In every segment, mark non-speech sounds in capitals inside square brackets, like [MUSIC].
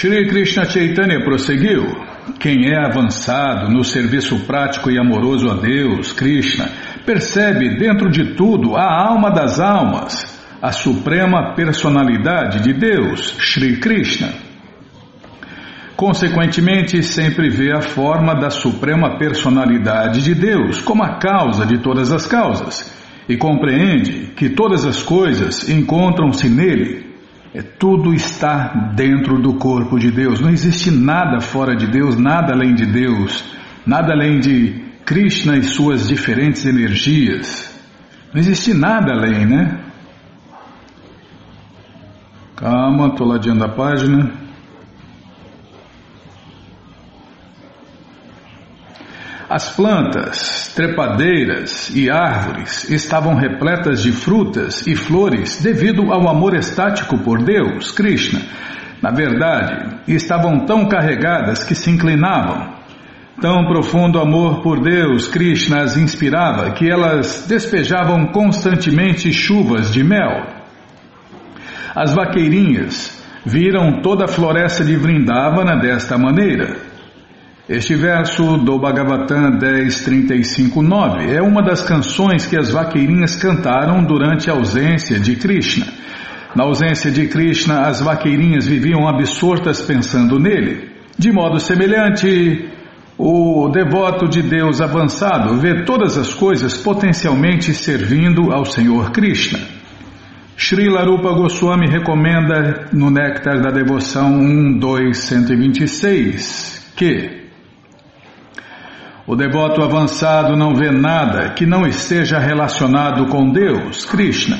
Shri Krishna Chaitanya prosseguiu. Quem é avançado no serviço prático e amoroso a Deus, Krishna, percebe dentro de tudo a alma das almas, a suprema personalidade de Deus, Shri Krishna. Consequentemente, sempre vê a forma da suprema personalidade de Deus como a causa de todas as causas e compreende que todas as coisas encontram-se nele tudo está dentro do corpo de Deus. Não existe nada fora de Deus, nada além de Deus, nada além de Krishna e suas diferentes energias. Não existe nada além, né? Calma, estou ladeando a página. As plantas, trepadeiras e árvores estavam repletas de frutas e flores devido ao amor estático por Deus, Krishna. Na verdade, estavam tão carregadas que se inclinavam. Tão profundo amor por Deus, Krishna as inspirava que elas despejavam constantemente chuvas de mel. As vaqueirinhas viram toda a floresta de Vrindavana desta maneira. Este verso do Bhagavatam 10.35.9 é uma das canções que as vaqueirinhas cantaram durante a ausência de Krishna. Na ausência de Krishna, as vaqueirinhas viviam absortas pensando nele. De modo semelhante, o devoto de Deus avançado vê todas as coisas potencialmente servindo ao Senhor Krishna. Srila Rupa Goswami recomenda no Néctar da Devoção 1.2.126 que o devoto avançado não vê nada que não esteja relacionado com Deus, Krishna.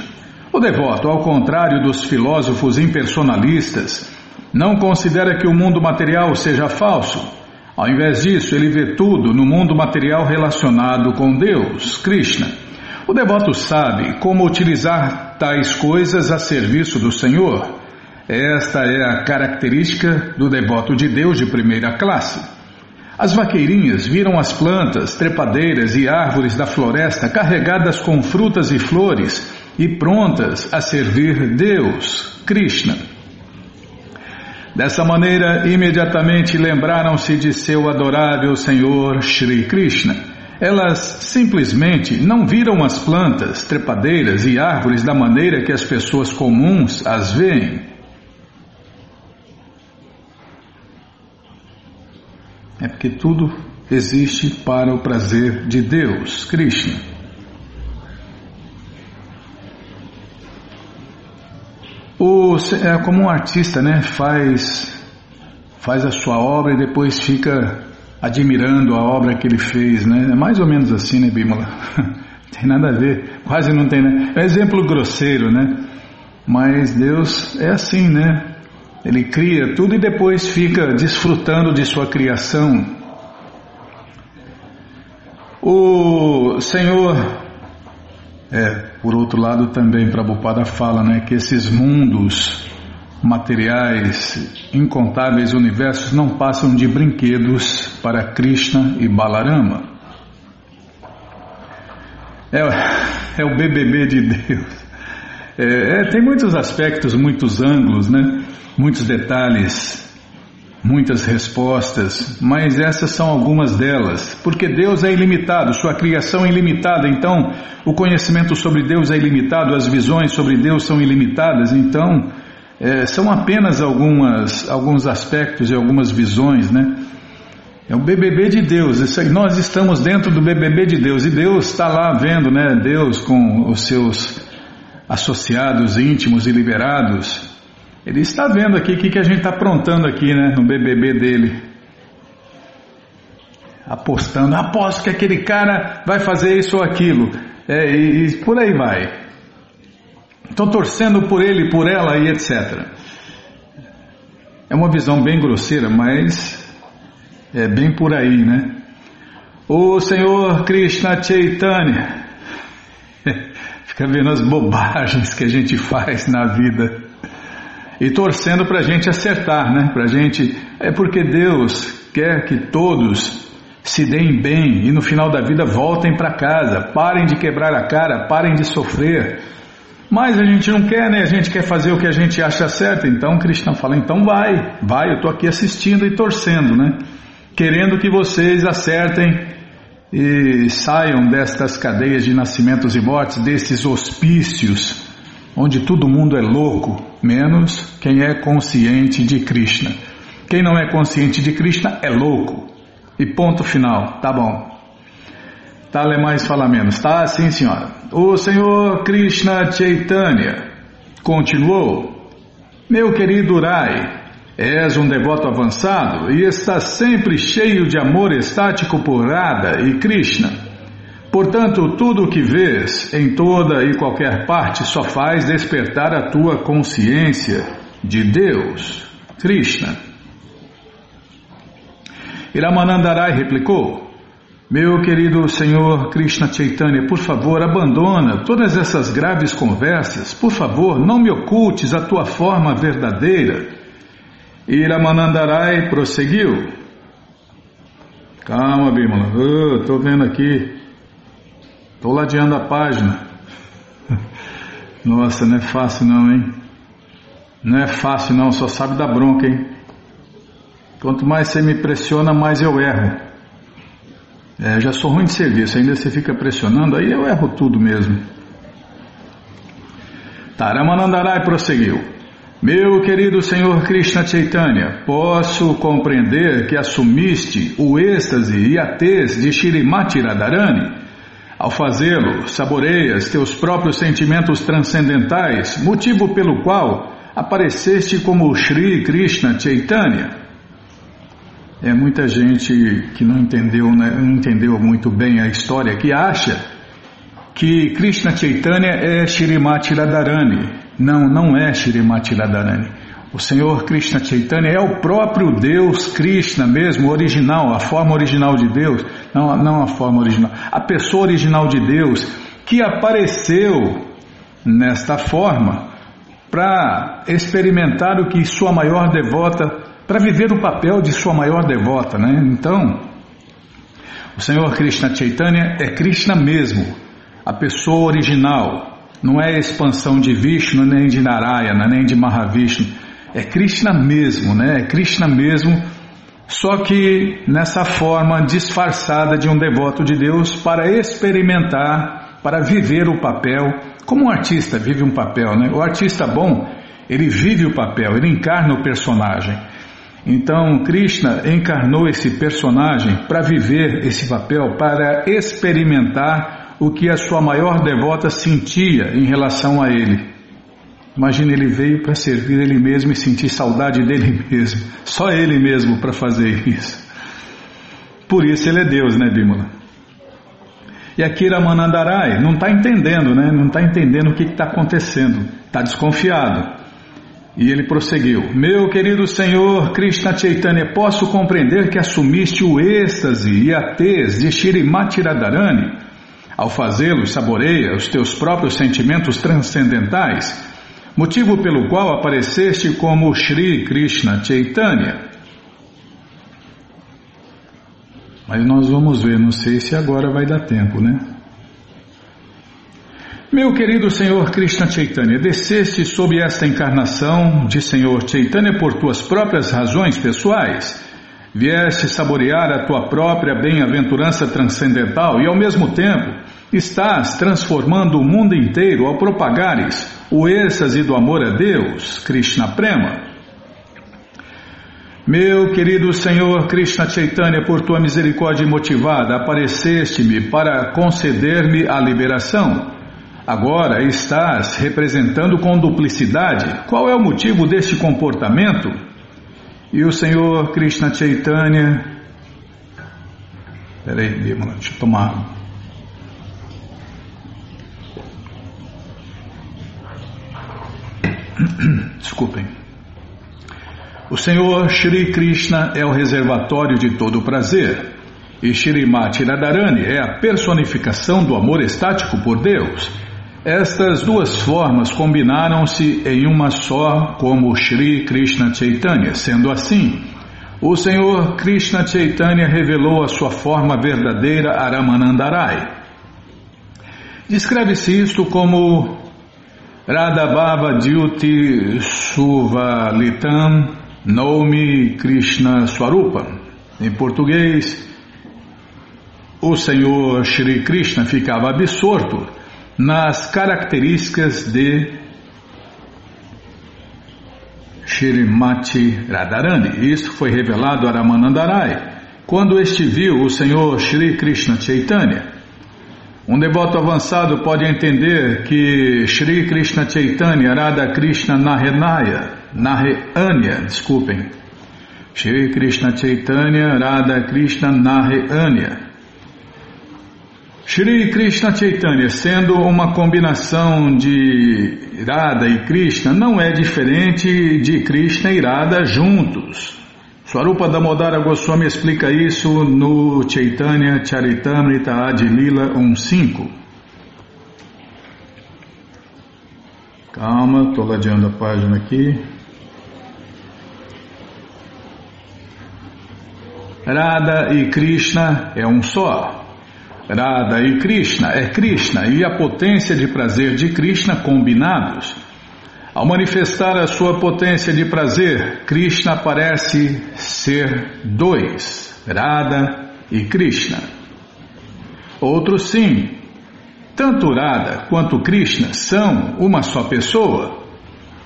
O devoto, ao contrário dos filósofos impersonalistas, não considera que o mundo material seja falso. Ao invés disso, ele vê tudo no mundo material relacionado com Deus, Krishna. O devoto sabe como utilizar tais coisas a serviço do Senhor. Esta é a característica do devoto de Deus de primeira classe. As vaqueirinhas viram as plantas, trepadeiras e árvores da floresta carregadas com frutas e flores e prontas a servir Deus, Krishna. Dessa maneira, imediatamente lembraram-se de seu adorável Senhor Shri Krishna. Elas simplesmente não viram as plantas, trepadeiras e árvores da maneira que as pessoas comuns as veem. É porque tudo existe para o prazer de Deus, Krishna. O, é como um artista, né? Faz, faz a sua obra e depois fica admirando a obra que ele fez, né? É mais ou menos assim, né, Bímola? [LAUGHS] tem nada a ver, quase não tem, né? É um exemplo grosseiro, né? Mas Deus é assim, né? Ele cria tudo e depois fica desfrutando de sua criação. O Senhor, é, por outro lado também Prabhupada fala né, que esses mundos materiais, incontáveis universos não passam de brinquedos para Krishna e Balarama. É, é o BBB de Deus. É, é, tem muitos aspectos, muitos ângulos, né? Muitos detalhes, muitas respostas, mas essas são algumas delas, porque Deus é ilimitado, sua criação é ilimitada, então o conhecimento sobre Deus é ilimitado, as visões sobre Deus são ilimitadas, então é, são apenas algumas, alguns aspectos e algumas visões, né? É o BBB de Deus. nós estamos dentro do BBB de Deus e Deus está lá vendo, né? Deus com os seus associados íntimos e liberados, ele está vendo aqui o que, que a gente está aprontando aqui, né, no BBB dele. Apostando, aposto que aquele cara vai fazer isso ou aquilo, é, e, e por aí vai. Estão torcendo por ele, por ela e etc. É uma visão bem grosseira, mas é bem por aí, né? O Senhor Krishna Chaitanya [LAUGHS] fica vendo as bobagens que a gente faz na vida e torcendo para a gente acertar, né? Para gente é porque Deus quer que todos se deem bem e no final da vida voltem para casa, parem de quebrar a cara, parem de sofrer. Mas a gente não quer, né? A gente quer fazer o que a gente acha certo. Então Krishna fala: então vai, vai, eu estou aqui assistindo e torcendo, né? Querendo que vocês acertem e saiam destas cadeias de nascimentos e mortes, desses hospícios, onde todo mundo é louco, menos quem é consciente de Krishna. Quem não é consciente de Krishna é louco. E ponto final, tá bom. Tá, mais fala menos. Tá, sim, senhora. O Senhor Krishna Chaitanya continuou. Meu querido Rai, és um devoto avançado e estás sempre cheio de amor estático por Radha e Krishna. Portanto, tudo o que vês em toda e qualquer parte só faz despertar a tua consciência de Deus, Krishna. Iramanandarai replicou: meu querido Senhor Krishna Chaitanya, por favor, abandona todas essas graves conversas. Por favor, não me ocultes a tua forma verdadeira. E Ramanandarai prosseguiu. Calma, Bimala. Estou vendo aqui. Estou ladeando a página. Nossa, não é fácil não, hein? Não é fácil não, só sabe da bronca, hein? Quanto mais você me pressiona, mais eu erro. É, já sou ruim de serviço, ainda você fica pressionando, aí eu erro tudo mesmo. Taramanandarai prosseguiu. Meu querido Senhor Krishna Chaitanya, posso compreender que assumiste o êxtase e a tez de Shirimati Radharani. Ao fazê-lo, saboreias teus próprios sentimentos transcendentais, motivo pelo qual apareceste como Shri Krishna Chaitanya. É muita gente que não entendeu, né, não entendeu muito bem a história, que acha que Krishna Chaitanya é Shirimati Radharani. Não, não é Shirimati Radharani. O Senhor Krishna Chaitanya é o próprio Deus Krishna mesmo, original, a forma original de Deus, não, não a forma original, a pessoa original de Deus que apareceu nesta forma para experimentar o que sua maior devota para viver o papel de sua maior devota, né? Então, o Senhor Krishna Chaitanya é Krishna mesmo, a pessoa original, não é expansão de Vishnu, nem de Narayana, nem de Mahavishnu, é Krishna mesmo, né? É Krishna mesmo, só que nessa forma disfarçada de um devoto de Deus para experimentar, para viver o papel, como um artista vive um papel, né? O artista bom, ele vive o papel, ele encarna o personagem. Então, Krishna encarnou esse personagem para viver esse papel, para experimentar o que a sua maior devota sentia em relação a ele. Imagina, ele veio para servir ele mesmo e sentir saudade dele [LAUGHS] mesmo, só ele mesmo para fazer isso. Por isso ele é Deus, né, Bímola? E aqui Ramanandarai não está entendendo, né? Não está entendendo o que está acontecendo, está desconfiado. E ele prosseguiu: Meu querido Senhor Krishna Chaitanya, posso compreender que assumiste o êxtase e a tez de Shirimati Radharani. Ao fazê-lo, saboreia os teus próprios sentimentos transcendentais, motivo pelo qual apareceste como Shri Krishna Chaitanya. Mas nós vamos ver, não sei se agora vai dar tempo, né? Meu querido Senhor Krishna Chaitanya, desceste sob esta encarnação de Senhor Chaitanya por tuas próprias razões pessoais. Vieste saborear a tua própria bem-aventurança transcendental e, ao mesmo tempo, estás transformando o mundo inteiro ao propagares o êxtase do amor a Deus, Krishna Prema. Meu querido Senhor Krishna Chaitanya, por tua misericórdia motivada, apareceste-me para conceder-me a liberação. Agora estás representando com duplicidade. Qual é o motivo deste comportamento? E o Senhor Krishna Chaitanya. Peraí, deixa eu tomar. [CLEARS THROAT] Desculpem. O Senhor Shri Krishna é o reservatório de todo prazer. E Shrimati Radharani é a personificação do amor estático por Deus. Estas duas formas combinaram-se em uma só como Shri Krishna Chaitanya. Sendo assim, o Senhor Krishna Chaitanya revelou a sua forma verdadeira a Ramanandarai. Descreve-se isto como Radhabhava Dyuti Suvalitam Nomi Krishna Swarupa. Em português, o Senhor Shri Krishna ficava absorto nas características de Shrimati Radharani. Isso foi revelado a Ramanandarai quando este viu o Senhor Shri Krishna Chaitanya. Um devoto avançado pode entender que Shri Krishna Chaitanya Radha Krishna Narenaya, Nareanya, desculpem, Shri Krishna Chaitanya Radha Krishna Nareanya. Shri Krishna Chaitanya, sendo uma combinação de Radha e Krishna, não é diferente de Krishna e Radha juntos. Swarupa Damodara Goswami explica isso no Chaitanya Charitamrita Adilila 1.5. Calma, estou ladeando a página aqui. Radha e Krishna é um só. Radha e Krishna é Krishna e a potência de prazer de Krishna combinados. Ao manifestar a sua potência de prazer, Krishna parece ser dois, Radha e Krishna. Outros sim, tanto Radha quanto Krishna são uma só pessoa.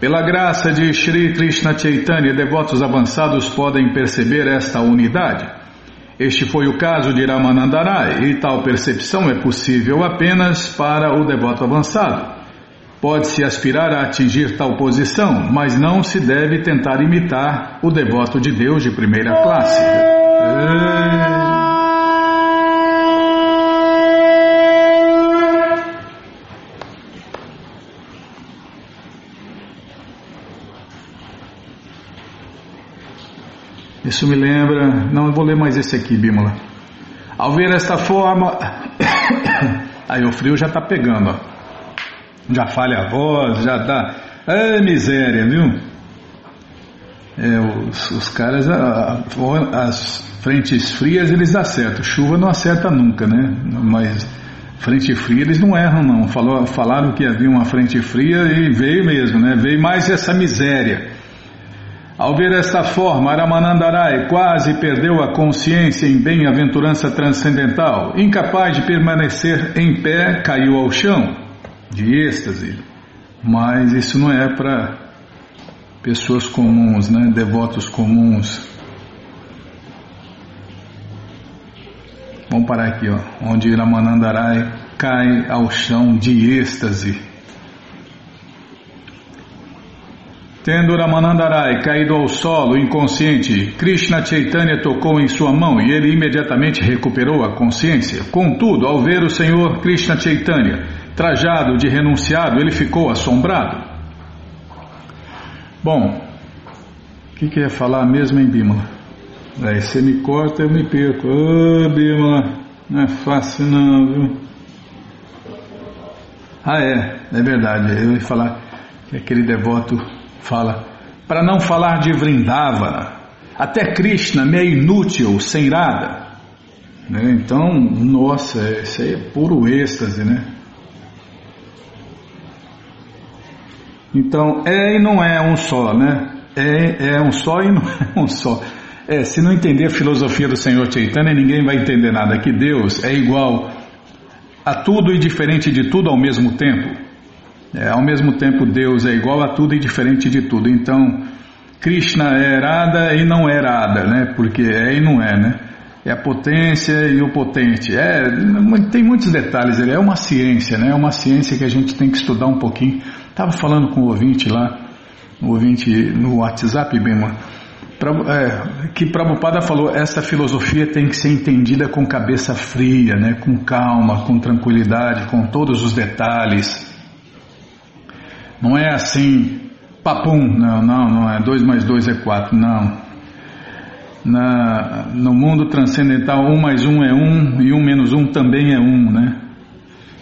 Pela graça de Sri Krishna Chaitanya, devotos avançados podem perceber esta unidade. Este foi o caso de Ramanandarai, e tal percepção é possível apenas para o devoto avançado. Pode-se aspirar a atingir tal posição, mas não se deve tentar imitar o devoto de Deus de primeira classe. Isso me lembra. Não, vou ler mais esse aqui, Bímola. Ao ver esta forma. [COUGHS] Aí o frio já está pegando, ó já falha a voz, já dá. É miséria, viu? É, os, os caras, a, a, as frentes frias eles acertam, chuva não acerta nunca, né? Mas frente fria eles não erram, não. Falou, falaram que havia uma frente fria e veio mesmo, né? Veio mais essa miséria. Ao ver esta forma, Aramanandarai quase perdeu a consciência em bem-aventurança transcendental. Incapaz de permanecer em pé, caiu ao chão de êxtase, mas isso não é para pessoas comuns, né, devotos comuns. Vamos parar aqui, ó, onde Ramanandarai cai ao chão de êxtase. Tendo Ramanandarai caído ao solo inconsciente, Krishna Chaitanya tocou em sua mão e ele imediatamente recuperou a consciência. Contudo, ao ver o Senhor Krishna Chaitanya Trajado de renunciado, ele ficou assombrado. Bom, o que, que falar mesmo em Bímola? Aí você me corta, eu me perco. Ô oh, Bímola, não é fácil não, viu? Ah, é, é verdade. Eu ia falar que aquele devoto fala, para não falar de Vrindavana, até Krishna me é inútil, sem nada. Né? Então, nossa, isso aí é puro êxtase, né? Então, é e não é um só, né? É, é um só e [LAUGHS] não é um só. É, se não entender a filosofia do Senhor Chaitanya, ninguém vai entender nada. Que Deus é igual a tudo e diferente de tudo ao mesmo tempo. É, ao mesmo tempo, Deus é igual a tudo e diferente de tudo. Então, Krishna é errada e não é errada, né? Porque é e não é, né? É a potência e o potente. É, tem muitos detalhes. É uma ciência, né? É uma ciência que a gente tem que estudar um pouquinho Estava falando com o ouvinte lá, o ouvinte no WhatsApp, Bema, é, que Prabhupada falou, essa filosofia tem que ser entendida com cabeça fria, né, com calma, com tranquilidade, com todos os detalhes. Não é assim, papum, não, não, não é 2 mais 2 é 4, não. Na, no mundo transcendental, 1 um mais 1 um é 1 um, e 1 um menos 1 também é 1, né?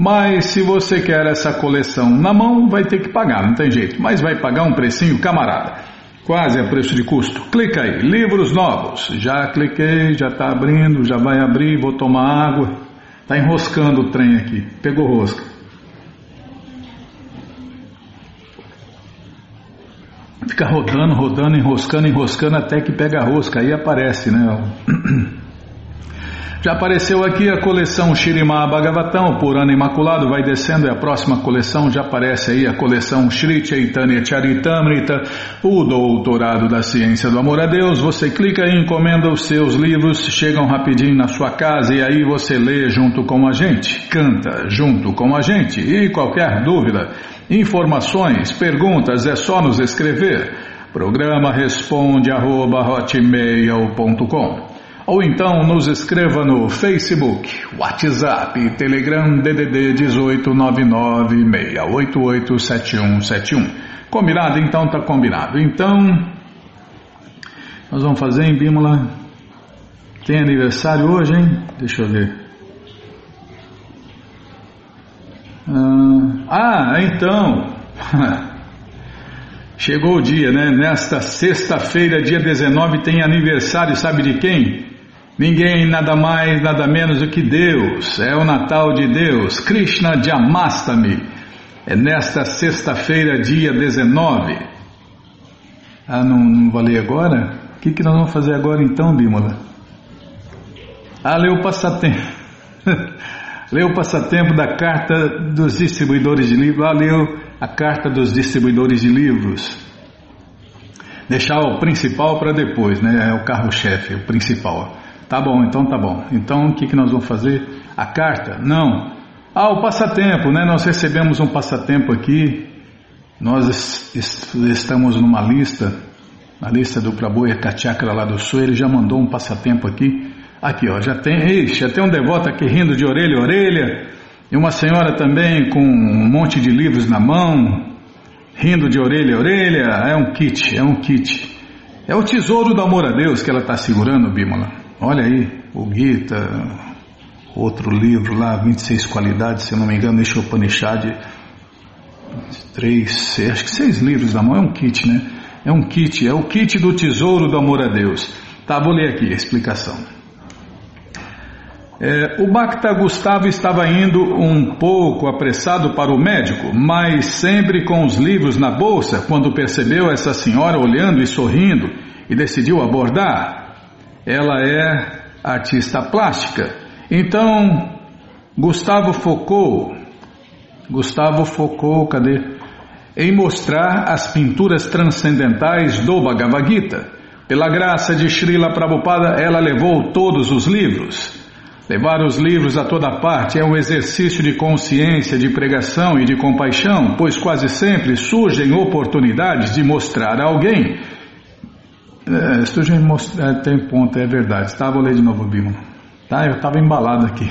Mas se você quer essa coleção na mão, vai ter que pagar, não tem jeito. Mas vai pagar um precinho camarada. Quase a preço de custo. Clica aí, livros novos. Já cliquei, já está abrindo, já vai abrir, vou tomar água. Está enroscando o trem aqui. Pegou rosca. Fica rodando, rodando, enroscando, enroscando até que pega a rosca, aí aparece, né? [CLEARS THROAT] Já apareceu aqui a coleção Shirimá Bhagavatam, por ano imaculado, vai descendo, é a próxima coleção, já aparece aí a coleção Shri Chaitanya Charitamrita, o doutorado da ciência do amor a Deus. Você clica e encomenda os seus livros, chegam rapidinho na sua casa e aí você lê junto com a gente, canta junto com a gente. E qualquer dúvida, informações, perguntas, é só nos escrever. Programa responde arroba hotmail.com ou então nos escreva no Facebook, WhatsApp, Telegram DDD 18996887171. Combinado? Então tá combinado. Então, nós vamos fazer em Bímola. Tem aniversário hoje, hein? Deixa eu ver. Ah, ah então. [LAUGHS] Chegou o dia, né? Nesta sexta-feira, dia 19, tem aniversário, sabe de quem? Ninguém nada mais, nada menos do que Deus. É o Natal de Deus. Krishna Jamastami. É nesta sexta-feira, dia 19. Ah, não, não vou ler agora? O que, que nós vamos fazer agora então, Bímola? Ah, leu o passatempo. [LAUGHS] leu o passatempo da carta dos distribuidores de livros. Ah, leu a carta dos distribuidores de livros. Deixar o principal para depois, né? É o carro-chefe, o principal. Tá bom, então tá bom. Então o que, que nós vamos fazer? A carta? Não. Ah, o passatempo, né? Nós recebemos um passatempo aqui. Nós estamos numa lista, na lista do Prabhu Ekachakra lá do Sul. Ele já mandou um passatempo aqui. Aqui, ó, já tem, ixi, já tem um devoto aqui rindo de orelha a orelha. E uma senhora também com um monte de livros na mão, rindo de orelha a orelha. É um kit, é um kit. É o tesouro do amor a Deus que ela está segurando, Bímola. Olha aí, o Gita, outro livro lá, 26 qualidades, se não me engano, deixa Upanishad, três, acho que seis livros na mão, é um kit, né? É um kit, é o kit do tesouro do amor a Deus. Tá, vou ler aqui a explicação. É, o Bacta Gustavo estava indo um pouco apressado para o médico, mas sempre com os livros na bolsa, quando percebeu essa senhora olhando e sorrindo e decidiu abordar ela é artista plástica. Então, Gustavo focou, Gustavo focou, cadê? Em mostrar as pinturas transcendentais do Bhagavad Gita. Pela graça de Srila Prabhupada, ela levou todos os livros. Levar os livros a toda parte é um exercício de consciência, de pregação e de compaixão, pois quase sempre surgem oportunidades de mostrar a alguém é, Sturgeon é, tem ponto, é verdade. Tá, vou ler de novo, Bíblia. Tá, eu estava embalado aqui.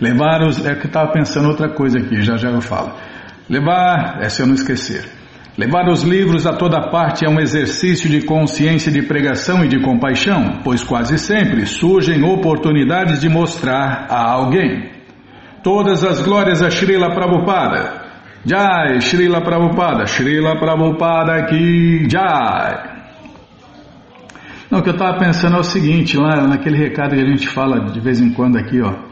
Levar os. É que estava pensando outra coisa aqui, já já eu falo. Levar, é se eu não esquecer. Levar os livros a toda parte é um exercício de consciência de pregação e de compaixão, pois quase sempre surgem oportunidades de mostrar a alguém. Todas as glórias a Srila Prabhupada. Jai, Srila Prabhupada, Srila Prabhupada aqui, Jai. Não, o que eu estava pensando é o seguinte, lá naquele recado que a gente fala de vez em quando aqui, ó.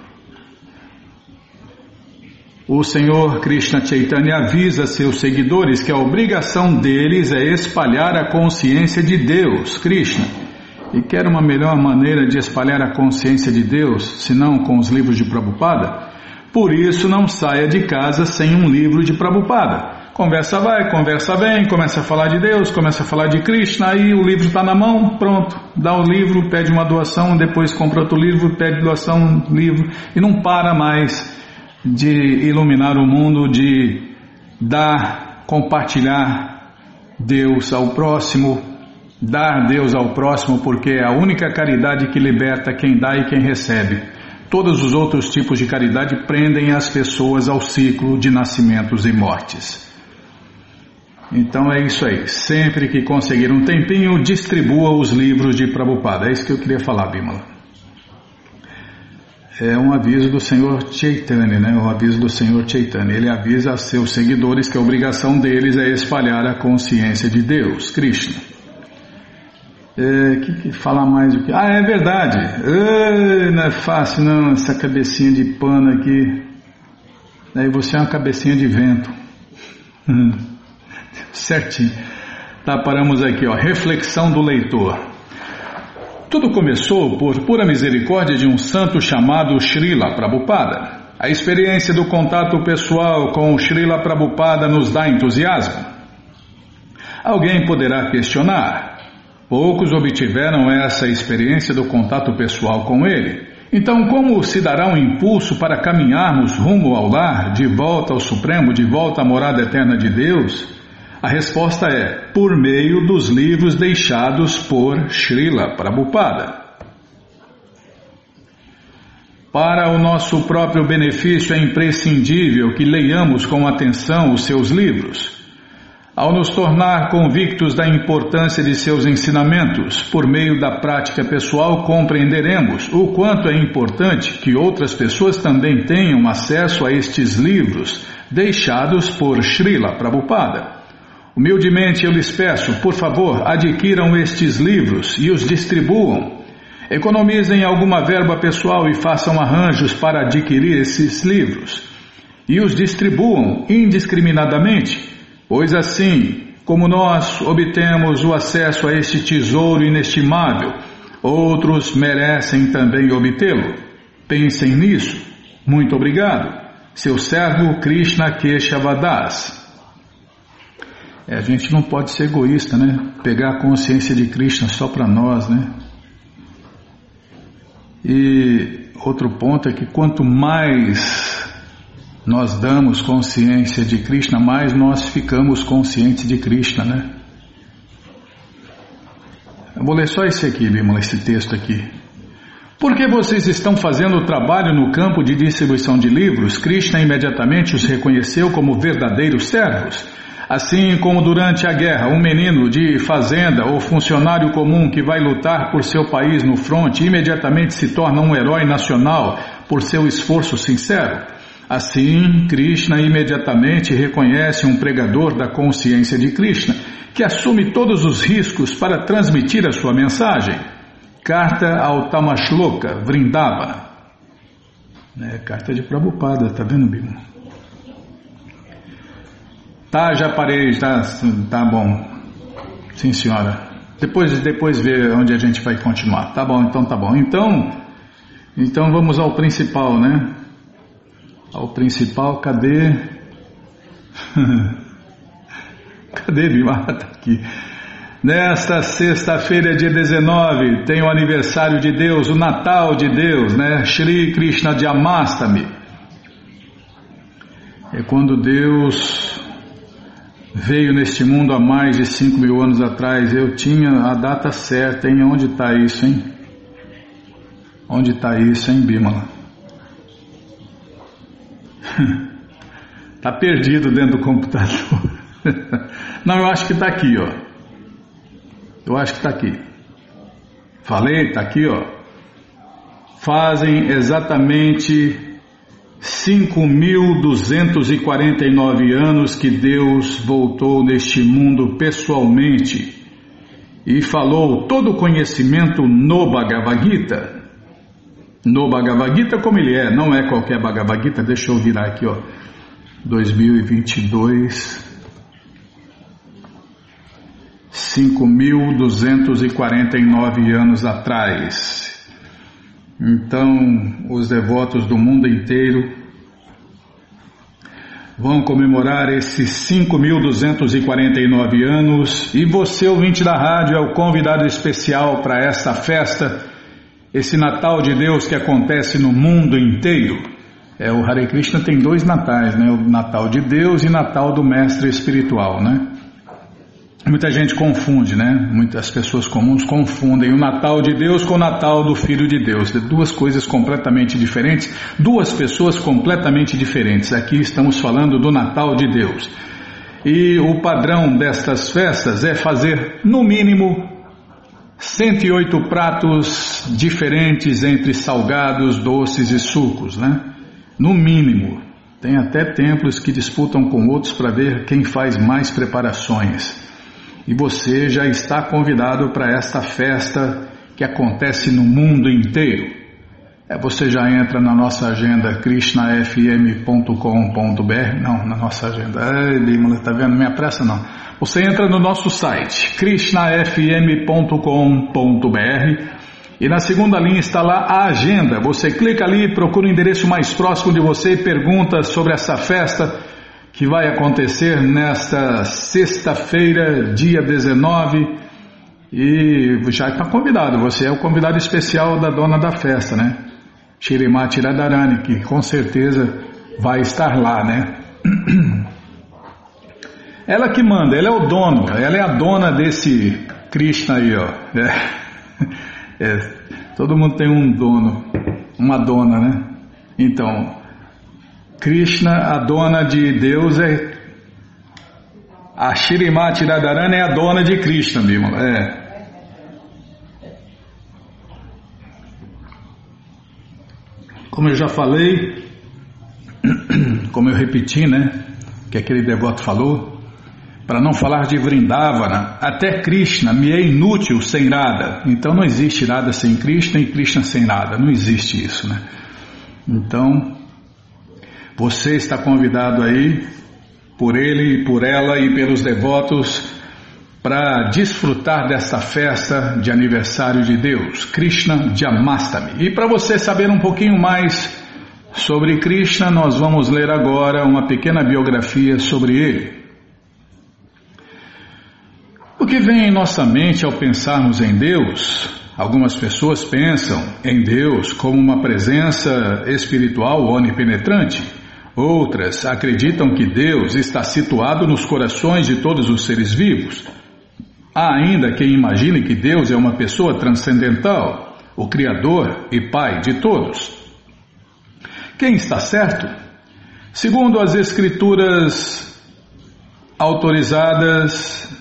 O Senhor Krishna Chaitanya avisa seus seguidores que a obrigação deles é espalhar a consciência de Deus, Krishna. E quer uma melhor maneira de espalhar a consciência de Deus, senão com os livros de Prabhupada? Por isso, não saia de casa sem um livro de Prabhupada. Conversa vai, conversa vem, começa a falar de Deus, começa a falar de Krishna, aí o livro está na mão, pronto. Dá o livro, pede uma doação, depois compra outro livro, pede doação, livro, e não para mais de iluminar o mundo, de dar, compartilhar Deus ao próximo, dar Deus ao próximo, porque é a única caridade que liberta quem dá e quem recebe. Todos os outros tipos de caridade prendem as pessoas ao ciclo de nascimentos e mortes. Então é isso aí. Sempre que conseguir um tempinho, distribua os livros de Prabhupada. É isso que eu queria falar, Bimala. É um aviso do Senhor Chaitanya, né? O aviso do Senhor Chaitanya. Ele avisa a seus seguidores que a obrigação deles é espalhar a consciência de Deus, Krishna. É, que, que falar mais o que? Ah, é verdade. É, não é fácil não, essa cabecinha de pano aqui. Daí você é uma cabecinha de vento. [LAUGHS] Certinho. Tá, paramos aqui, ó. Reflexão do leitor. Tudo começou por pura misericórdia de um santo chamado Srila Prabhupada. A experiência do contato pessoal com Srila Prabhupada nos dá entusiasmo. Alguém poderá questionar. Poucos obtiveram essa experiência do contato pessoal com ele. Então, como se dará um impulso para caminharmos rumo ao lar, de volta ao Supremo, de volta à morada eterna de Deus? A resposta é por meio dos livros deixados por Srila Prabhupada. Para o nosso próprio benefício é imprescindível que leiamos com atenção os seus livros. Ao nos tornar convictos da importância de seus ensinamentos, por meio da prática pessoal, compreenderemos o quanto é importante que outras pessoas também tenham acesso a estes livros deixados por Srila Prabhupada. Humildemente eu lhes peço, por favor, adquiram estes livros e os distribuam. Economizem alguma verba pessoal e façam arranjos para adquirir esses livros. E os distribuam indiscriminadamente Pois assim, como nós obtemos o acesso a este tesouro inestimável, outros merecem também obtê-lo. Pensem nisso. Muito obrigado. Seu servo Krishna Keshavadas. É, a gente não pode ser egoísta, né? Pegar a consciência de Krishna só para nós, né? E outro ponto é que quanto mais nós damos consciência de Krishna, mais nós ficamos conscientes de Krishna, né? Eu vou ler só esse aqui, Bimala, esse texto aqui. Porque vocês estão fazendo o trabalho no campo de distribuição de livros, Krishna imediatamente os reconheceu como verdadeiros servos. Assim como durante a guerra, um menino de fazenda ou funcionário comum que vai lutar por seu país no fronte imediatamente se torna um herói nacional por seu esforço sincero. Assim, Krishna imediatamente reconhece um pregador da consciência de Krishna, que assume todos os riscos para transmitir a sua mensagem. Carta ao Tamashloka, Vrindava. É, carta de Prabhupada, tá vendo, Bima? Tá, já parei, tá, tá bom. Sim, senhora. Depois, depois ver onde a gente vai continuar. Tá bom, então tá bom. Então, então vamos ao principal, né? Ao principal, cadê? [LAUGHS] cadê Bimata [LAUGHS] tá aqui? Nesta sexta-feira, dia 19, tem o aniversário de Deus, o Natal de Deus, né? Shri Krishna Jamastami. É quando Deus veio neste mundo há mais de 5 mil anos atrás. Eu tinha a data certa, hein? Onde está isso, hein? Onde está isso, hein, Bimala? Está [LAUGHS] perdido dentro do computador. [LAUGHS] Não, eu acho que está aqui, ó. Eu acho que está aqui. Falei, está aqui, ó. Fazem exatamente 5.249 anos que Deus voltou neste mundo pessoalmente e falou todo o conhecimento no Bhagavad Gita no Bhagavad Gita como ele é, não é qualquer Bhagavad Gita, deixa eu virar aqui, ó, 2022, 5.249 anos atrás. Então, os devotos do mundo inteiro vão comemorar esses 5.249 anos. E você, ouvinte da rádio, é o convidado especial para essa festa esse Natal de Deus que acontece no mundo inteiro. É, o Hare Krishna tem dois natais, né? O Natal de Deus e Natal do Mestre Espiritual, né? Muita gente confunde, né? Muitas pessoas comuns confundem o Natal de Deus com o Natal do Filho de Deus. Duas coisas completamente diferentes, duas pessoas completamente diferentes. Aqui estamos falando do Natal de Deus. E o padrão destas festas é fazer, no mínimo, 108 pratos diferentes entre salgados, doces e sucos, né? No mínimo. Tem até templos que disputam com outros para ver quem faz mais preparações. E você já está convidado para esta festa que acontece no mundo inteiro. É, você já entra na nossa agenda krishnafm.com.br, não, na nossa agenda, ai Bímola, tá vendo? Minha pressa não. Você entra no nosso site, krishnafm.com.br e na segunda linha está lá a agenda. Você clica ali, procura o endereço mais próximo de você e pergunta sobre essa festa que vai acontecer nesta sexta-feira, dia 19, e já está convidado. Você é o convidado especial da dona da festa, né? Shirimati Radharani, que com certeza vai estar lá, né? [CLEARS THROAT] Ela que manda, ela é o dono, ela é a dona desse Krishna aí, ó. É, [LAUGHS] é, todo mundo tem um dono, uma dona, né? Então, Krishna, a dona de Deus é. A Shirimati Radharani é a dona de Krishna, Bimala. É. Como eu já falei, como eu repeti, né, que aquele devoto falou, para não falar de Vrindavana, até Krishna me é inútil sem nada. Então não existe nada sem Krishna e Krishna sem nada. Não existe isso, né? Então, você está convidado aí por ele, por ela e pelos devotos para desfrutar desta festa de aniversário de Deus, Krishna Jamastami. E para você saber um pouquinho mais sobre Krishna, nós vamos ler agora uma pequena biografia sobre ele. O que vem em nossa mente ao pensarmos em Deus? Algumas pessoas pensam em Deus como uma presença espiritual onipenetrante. Outras acreditam que Deus está situado nos corações de todos os seres vivos. Há ainda quem imagine que Deus é uma pessoa transcendental, o Criador e Pai de todos. Quem está certo? Segundo as Escrituras autorizadas,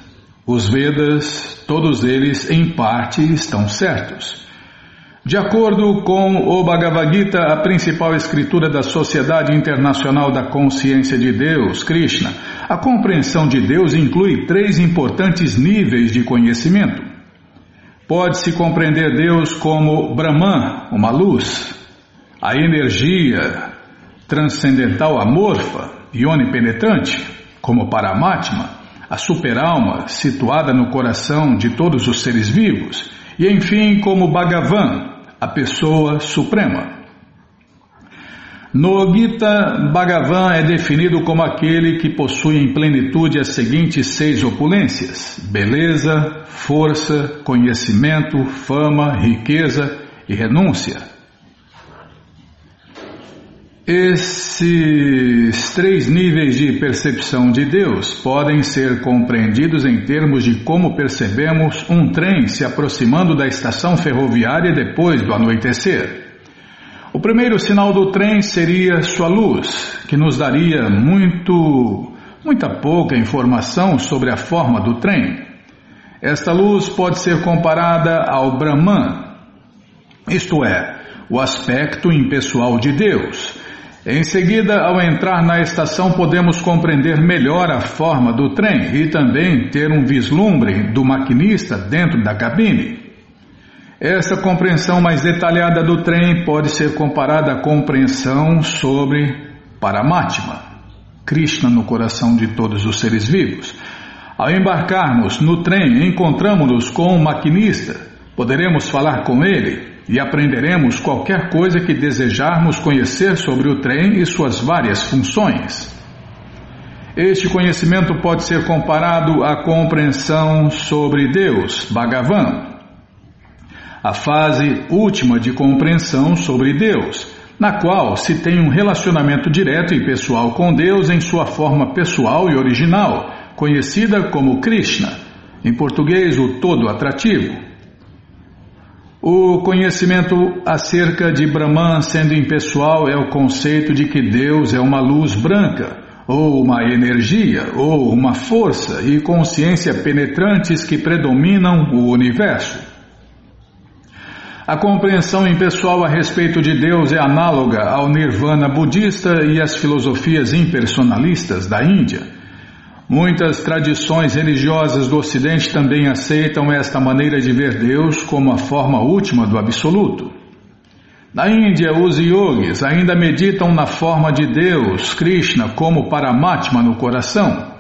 os Vedas, todos eles em parte estão certos. De acordo com o Bhagavad Gita, a principal escritura da Sociedade Internacional da Consciência de Deus, Krishna, a compreensão de Deus inclui três importantes níveis de conhecimento. Pode-se compreender Deus como Brahman, uma luz, a energia transcendental amorfa e onipenetrante, como Paramatma, a superalma situada no coração de todos os seres vivos, e enfim como Bhagavan, a pessoa suprema. No Gita, Bhagavan é definido como aquele que possui em plenitude as seguintes seis opulências: beleza, força, conhecimento, fama, riqueza e renúncia. Esses três níveis de percepção de Deus podem ser compreendidos em termos de como percebemos um trem se aproximando da estação ferroviária depois do anoitecer. O primeiro sinal do trem seria sua luz, que nos daria muito, muita pouca informação sobre a forma do trem. Esta luz pode ser comparada ao Brahman, isto é, o aspecto impessoal de Deus em seguida, ao entrar na estação, podemos compreender melhor a forma do trem e também ter um vislumbre do maquinista dentro da cabine. Esta compreensão mais detalhada do trem pode ser comparada à compreensão sobre Paramatma, Krishna no coração de todos os seres vivos. Ao embarcarmos no trem, encontramos-nos com o maquinista, poderemos falar com ele, e aprenderemos qualquer coisa que desejarmos conhecer sobre o trem e suas várias funções. Este conhecimento pode ser comparado à compreensão sobre Deus, Bhagavan, a fase última de compreensão sobre Deus, na qual se tem um relacionamento direto e pessoal com Deus em sua forma pessoal e original, conhecida como Krishna, em português o todo atrativo. O conhecimento acerca de Brahman sendo impessoal é o conceito de que Deus é uma luz branca, ou uma energia, ou uma força e consciência penetrantes que predominam o universo. A compreensão impessoal a respeito de Deus é análoga ao nirvana budista e às filosofias impersonalistas da Índia. Muitas tradições religiosas do Ocidente também aceitam esta maneira de ver Deus como a forma última do Absoluto. Na Índia, os yogis ainda meditam na forma de Deus, Krishna, como Paramatma no coração.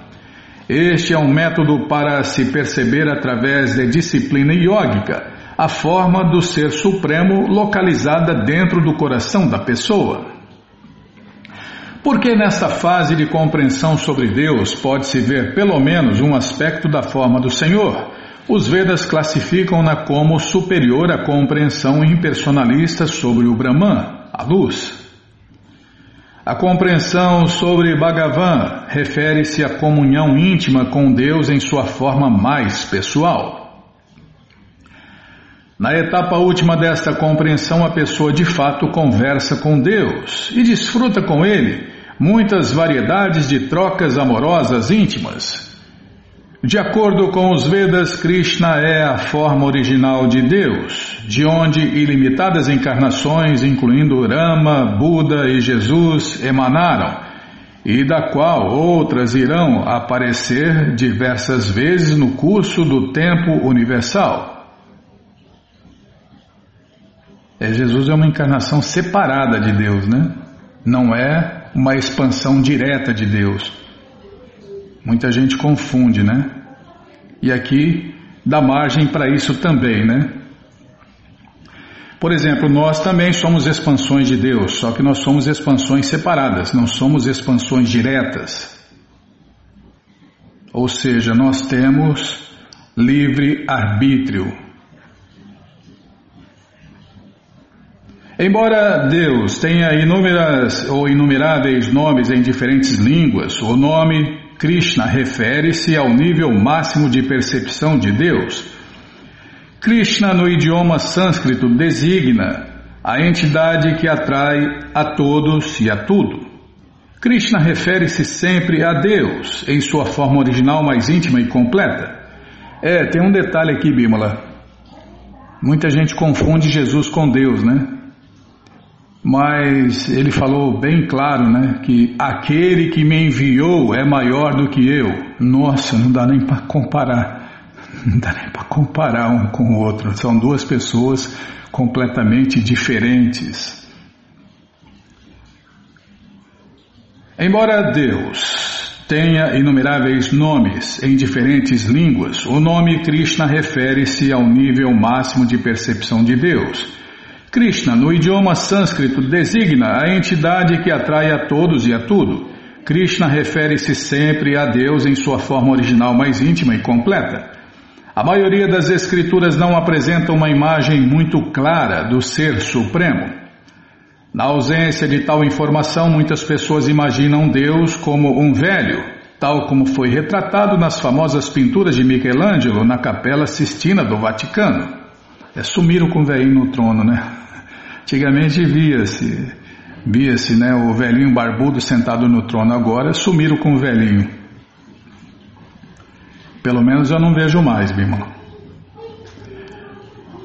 Este é um método para se perceber através de disciplina yógica a forma do Ser Supremo localizada dentro do coração da pessoa. Porque nesta fase de compreensão sobre Deus pode-se ver pelo menos um aspecto da forma do Senhor os Vedas classificam-na como superior à compreensão impersonalista sobre o Brahman, a luz. A compreensão sobre Bhagavan refere-se à comunhão íntima com Deus em sua forma mais pessoal. Na etapa última desta compreensão, a pessoa de fato conversa com Deus e desfruta com Ele muitas variedades de trocas amorosas íntimas, de acordo com os Vedas, Krishna é a forma original de Deus, de onde ilimitadas encarnações, incluindo Rama, Buda e Jesus, emanaram, e da qual outras irão aparecer diversas vezes no curso do tempo universal. É, Jesus é uma encarnação separada de Deus, né? Não é uma expansão direta de Deus. Muita gente confunde, né? E aqui dá margem para isso também, né? Por exemplo, nós também somos expansões de Deus, só que nós somos expansões separadas, não somos expansões diretas. Ou seja, nós temos livre arbítrio. Embora Deus tenha inúmeras ou inumeráveis nomes em diferentes línguas, o nome Krishna refere-se ao nível máximo de percepção de Deus. Krishna, no idioma sânscrito, designa a entidade que atrai a todos e a tudo. Krishna refere-se sempre a Deus, em sua forma original mais íntima e completa. É, tem um detalhe aqui, Bímola. Muita gente confunde Jesus com Deus, né? Mas ele falou bem claro, né, que aquele que me enviou é maior do que eu. Nossa, não dá nem para comparar. [LAUGHS] Não dá nem para comparar um com o outro. São duas pessoas completamente diferentes. Embora Deus tenha inumeráveis nomes em diferentes línguas, o nome Krishna refere-se ao nível máximo de percepção de Deus. Krishna, no idioma sânscrito, designa a entidade que atrai a todos e a tudo. Krishna refere-se sempre a Deus em sua forma original mais íntima e completa. A maioria das escrituras não apresenta uma imagem muito clara do Ser Supremo. Na ausência de tal informação, muitas pessoas imaginam Deus como um velho, tal como foi retratado nas famosas pinturas de Michelangelo na Capela Sistina do Vaticano. É, sumiram com o velhinho no trono, né? Antigamente via-se, via-se né, o velhinho barbudo sentado no trono, agora sumiram com o velhinho. Pelo menos eu não vejo mais, irmão.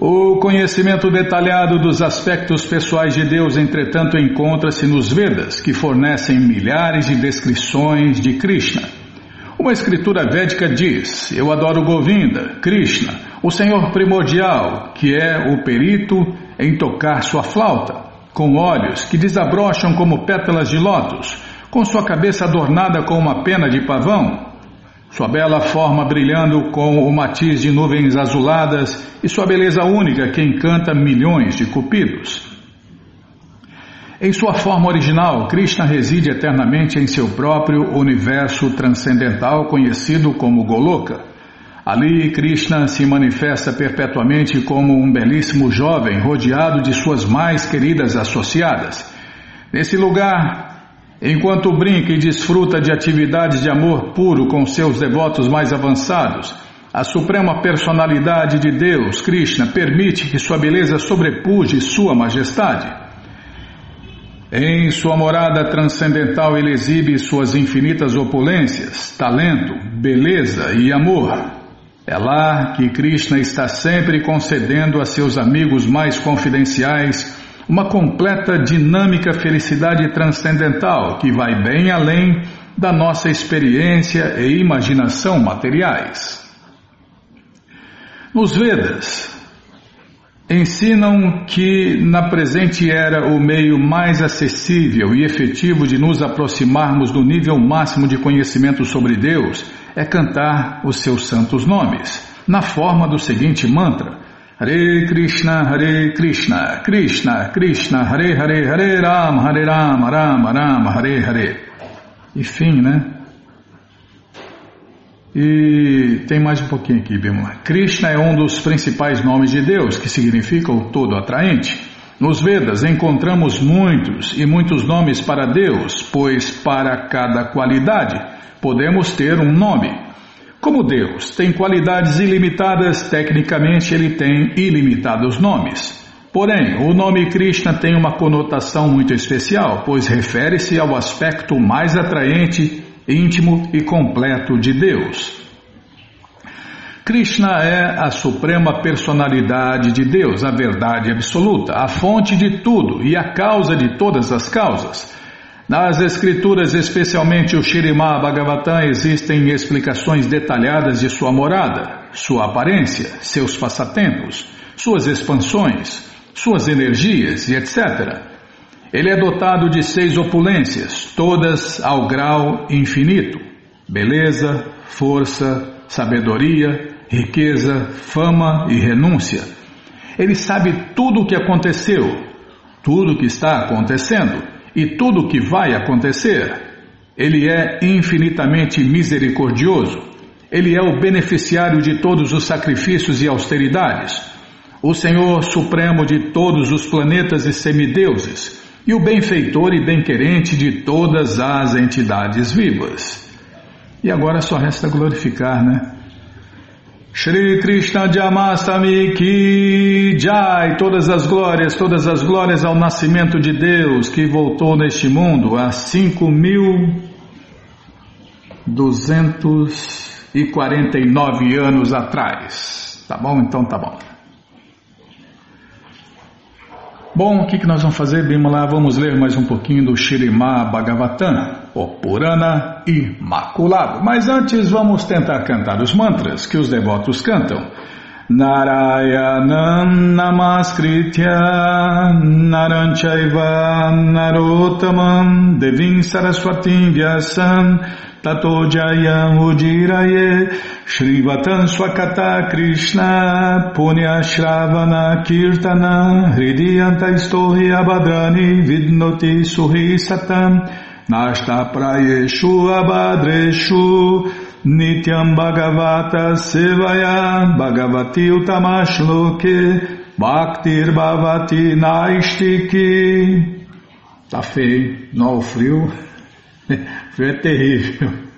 O conhecimento detalhado dos aspectos pessoais de Deus, entretanto, encontra-se nos Vedas, que fornecem milhares de descrições de Krishna. Uma escritura védica diz: Eu adoro Govinda, Krishna, o Senhor primordial, que é o perito em tocar sua flauta, com olhos que desabrocham como pétalas de lótus, com sua cabeça adornada com uma pena de pavão, sua bela forma brilhando com o matiz de nuvens azuladas e sua beleza única que encanta milhões de cupidos. Em sua forma original, Krishna reside eternamente em seu próprio universo transcendental conhecido como Goloka. Ali, Krishna se manifesta perpetuamente como um belíssimo jovem rodeado de suas mais queridas associadas. Nesse lugar, enquanto brinca e desfruta de atividades de amor puro com seus devotos mais avançados, a suprema personalidade de Deus, Krishna, permite que sua beleza sobrepuje sua majestade. Em sua morada transcendental ele exibe suas infinitas opulências, talento, beleza e amor. É lá que Krishna está sempre concedendo a seus amigos mais confidenciais uma completa dinâmica felicidade transcendental que vai bem além da nossa experiência e imaginação materiais. Nos Vedas, ensinam que na presente era o meio mais acessível e efetivo de nos aproximarmos do nível máximo de conhecimento sobre Deus é cantar os seus santos nomes, na forma do seguinte mantra: Hare Krishna, Hare Krishna, Krishna, Krishna, Hare Hare, Hare Rama, Hare Rama, Rama Rama, Hare Hare. Enfim, né? E tem mais um pouquinho aqui, Bimala. Krishna é um dos principais nomes de Deus, que significa o todo atraente. Nos Vedas encontramos muitos e muitos nomes para Deus, pois para cada qualidade podemos ter um nome. Como Deus tem qualidades ilimitadas, tecnicamente ele tem ilimitados nomes. Porém, o nome Krishna tem uma conotação muito especial, pois refere-se ao aspecto mais atraente íntimo e completo de Deus. Krishna é a suprema personalidade de Deus, a verdade absoluta, a fonte de tudo e a causa de todas as causas. Nas Escrituras, especialmente o Shirimá Bhagavatam, existem explicações detalhadas de sua morada, sua aparência, seus passatempos, suas expansões, suas energias e etc. Ele é dotado de seis opulências, todas ao grau infinito: beleza, força, sabedoria, riqueza, fama e renúncia. Ele sabe tudo o que aconteceu, tudo o que está acontecendo e tudo o que vai acontecer. Ele é infinitamente misericordioso. Ele é o beneficiário de todos os sacrifícios e austeridades. O Senhor Supremo de todos os planetas e semideuses e o benfeitor e bem-querente de todas as entidades vivas. E agora só resta glorificar, né? Shri Krishna Jamastami Ki Jai, todas as glórias, todas as glórias ao nascimento de Deus que voltou neste mundo há 5.249 anos atrás. Tá bom? Então tá bom. Bom, o que, que nós vamos fazer, Bimala? Vamos ler mais um pouquinho do Shirimá Bhagavatam, o Purana Imaculado. Mas antes vamos tentar cantar os mantras que os devotos cantam. Narayanam Namaskritya Naranchaiva Narotamam Devim Saraswatim Vyasam Tato Jaya Ujiraye Shrivatan Swakata Krishna Punya Shravana Kirtana Hridiyanta Istohi Abadrani Vidnoti Suhi Satam Nashta Prayeshu Abadreshu Nityam Bhagavata Sevaya Bhagavati Utamashloke Bhaktir Bhavati Naistiki Tá feio, não o frio [LAUGHS] Frio é terrível.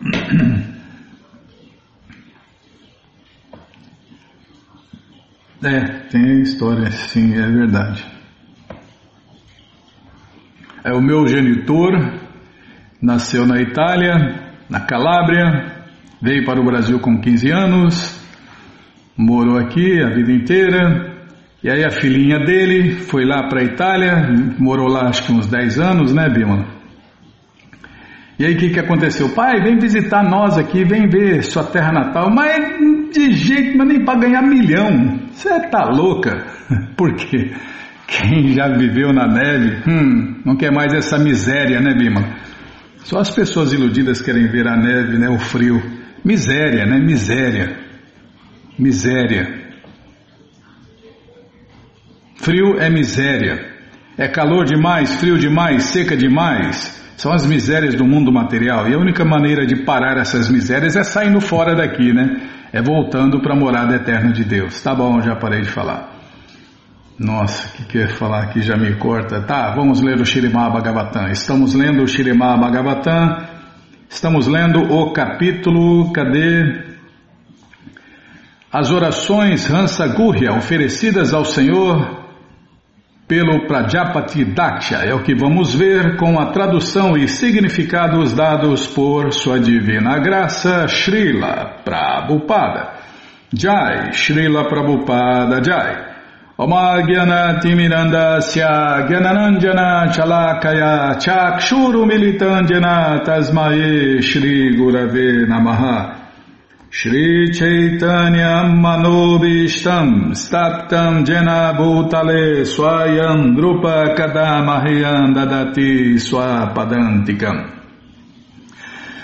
[CLEARS THROAT] É, tem história, sim, é verdade. É o meu genitor nasceu na Itália, na Calábria, veio para o Brasil com 15 anos, morou aqui a vida inteira, e aí a filhinha dele foi lá para a Itália, morou lá acho que uns 10 anos, né, Bima? E aí o que, que aconteceu? Pai, vem visitar nós aqui, vem ver sua terra natal, mas de jeito, mas nem para ganhar milhão. Você tá louca? [LAUGHS] Por quê? Quem já viveu na neve, hum, não quer mais essa miséria, né, Bima? Só as pessoas iludidas querem ver a neve, né, o frio. Miséria, né? Miséria. Miséria. Frio é miséria. É calor demais, frio demais, seca demais. São as misérias do mundo material. E a única maneira de parar essas misérias é saindo fora daqui, né? É voltando para a morada eterna de Deus. Tá bom, já parei de falar. Nossa, o que quer falar aqui já me corta. Tá, vamos ler o Shirimá Bhagavatam. Estamos lendo o Shirimá Bhagavatam. Estamos lendo o capítulo, cadê? as orações Hansa Gurya oferecidas ao Senhor pelo Prajapati Daksha é o que vamos ver com a tradução e significados dados por Sua Divina Graça Srila Prabhupada. Jai, Srila Prabhupada Jai. Chalakaya Chakshuru Militandjana Tasmae Shri Gurave Namaha Shri Chaitanya Manobishtam Staptam Jena Bhutale Swayam Drupa Kadamahyam Dadati Swapadantikam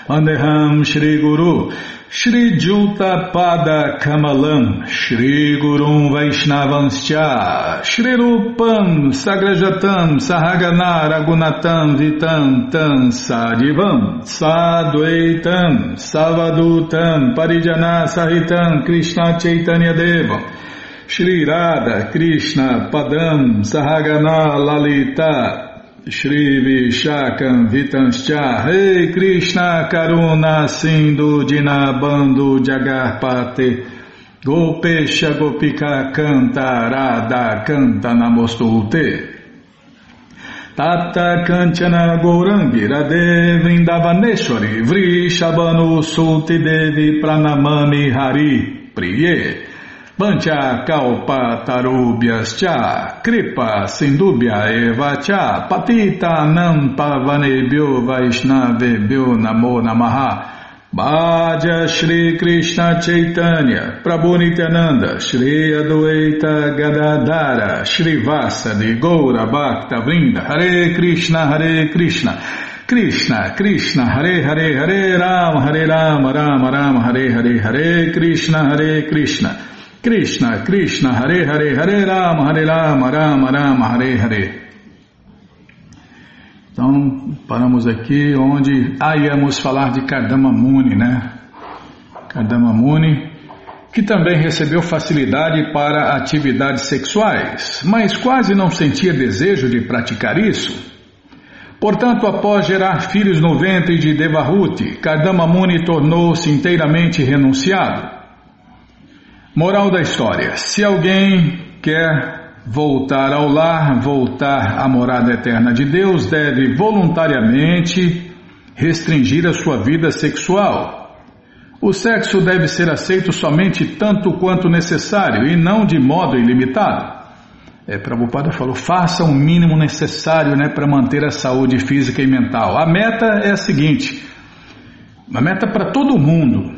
Andeham Shri Guru Shri Juta Pada Kamalam Shri Gurum Vaishnavanscha Shri Rupam Sagrajatam Sahagana Ragunatam Vitam Tam Sadivam Sadvaitam Savadutam Parijana Sahitam Krishna Chaitanya Devam Shri Radha Krishna Padam Sahagana Lalita Shri Vishakam Vitanscha Rei Krishna Karuna Sindhu Dinabando Jagarpate Gopesha Gopika Canta Radha Canta Namostute. Tata Kanchana Gourangi Radhe Vrindavaneshwari Vrishabhanu Sulti Devi Pranamami Hari Priye Pancha Kalpa Tarubhyas Cha Kripa Sindubhya Eva Cha Patita Nam Pavanebhyo Vaishnavebhyo Namo Namaha Bhaja Shri Krishna Chaitanya Prabhu Nityananda Shri Adwaita Gadadara Shri Vasa de Goura Bhakta Vrinda Hare Krishna Hare Krishna Krishna, Krishna, Hare Hare, Hare Ram, Hare Ram, Ram Ram, Hare Hare, Hare Krishna, Hare Krishna. Krishna, Krishna, Hare Hare, Hare Rama, Hare Rama, Rama Rama, Hare Hare. Então, paramos aqui onde ah, íamos falar de Kardama Muni, né? Kardama Muni, que também recebeu facilidade para atividades sexuais, mas quase não sentia desejo de praticar isso. Portanto, após gerar filhos no ventre de Devahuti, Kardama Muni tornou-se inteiramente renunciado. Moral da história: se alguém quer voltar ao lar, voltar à morada eterna de Deus, deve voluntariamente restringir a sua vida sexual. O sexo deve ser aceito somente tanto quanto necessário e não de modo ilimitado. É, Prabhupada falou, faça o mínimo necessário né, para manter a saúde física e mental. A meta é a seguinte: uma meta para todo mundo,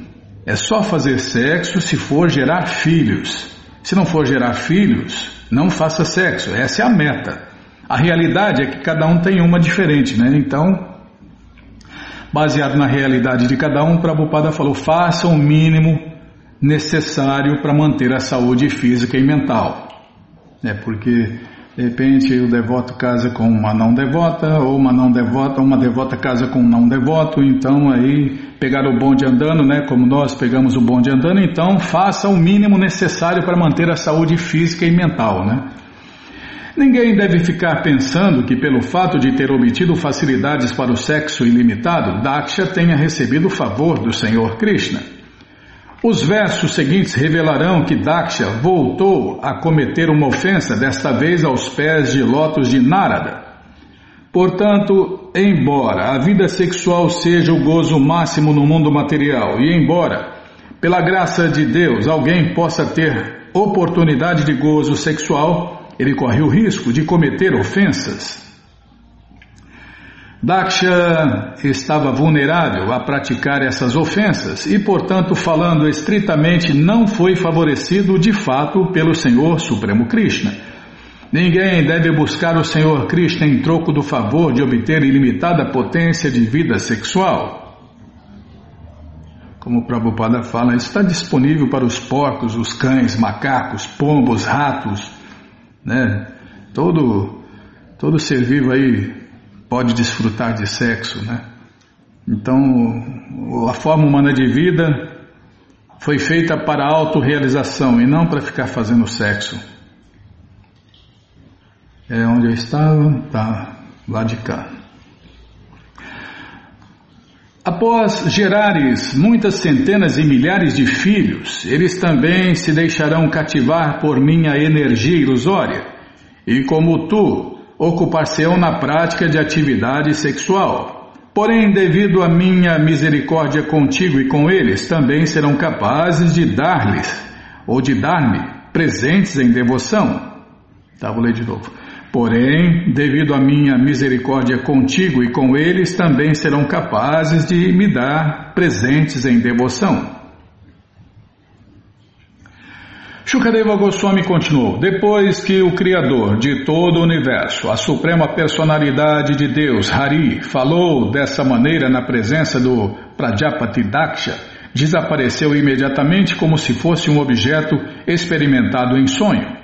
é só fazer sexo se for gerar filhos. Se não for gerar filhos, não faça sexo. Essa é a meta. A realidade é que cada um tem uma diferente, né? Então, baseado na realidade de cada um, Prabhupada falou: faça o mínimo necessário para manter a saúde física e mental. É porque de repente o devoto casa com uma não devota, ou uma não devota, uma devota casa com um não devoto, então aí pegar o bonde andando, né? Como nós pegamos o bonde andando, então faça o mínimo necessário para manter a saúde física e mental, né? Ninguém deve ficar pensando que, pelo fato de ter obtido facilidades para o sexo ilimitado, Daksha tenha recebido o favor do Senhor Krishna. Os versos seguintes revelarão que Daksha voltou a cometer uma ofensa, desta vez aos pés de lotos de Narada. Portanto, embora a vida sexual seja o gozo máximo no mundo material, e embora, pela graça de Deus, alguém possa ter oportunidade de gozo sexual, ele corre o risco de cometer ofensas. Daksha estava vulnerável a praticar essas ofensas e, portanto, falando estritamente, não foi favorecido de fato pelo Senhor Supremo Krishna. Ninguém deve buscar o Senhor Krishna em troco do favor de obter ilimitada potência de vida sexual. Como o Prabhupada fala, está disponível para os porcos, os cães, macacos, pombos, ratos, né? Todo, todo ser vivo aí pode desfrutar de sexo, né? Então, a forma humana de vida foi feita para a autorrealização e não para ficar fazendo sexo. É onde eu estava, tá lá de cá. Após gerares muitas centenas e milhares de filhos, eles também se deixarão cativar por minha energia ilusória, e como tu, ocupar-se-ão na prática de atividade sexual. Porém, devido à minha misericórdia contigo e com eles, também serão capazes de dar-lhes, ou de dar-me, presentes em devoção. Tá, vou ler de novo. Porém, devido à minha misericórdia contigo e com eles, também serão capazes de me dar presentes em devoção. Shukadeva Goswami continuou: Depois que o Criador de todo o universo, a suprema personalidade de Deus, Hari, falou dessa maneira na presença do Prajapati Daksha, desapareceu imediatamente como se fosse um objeto experimentado em sonho.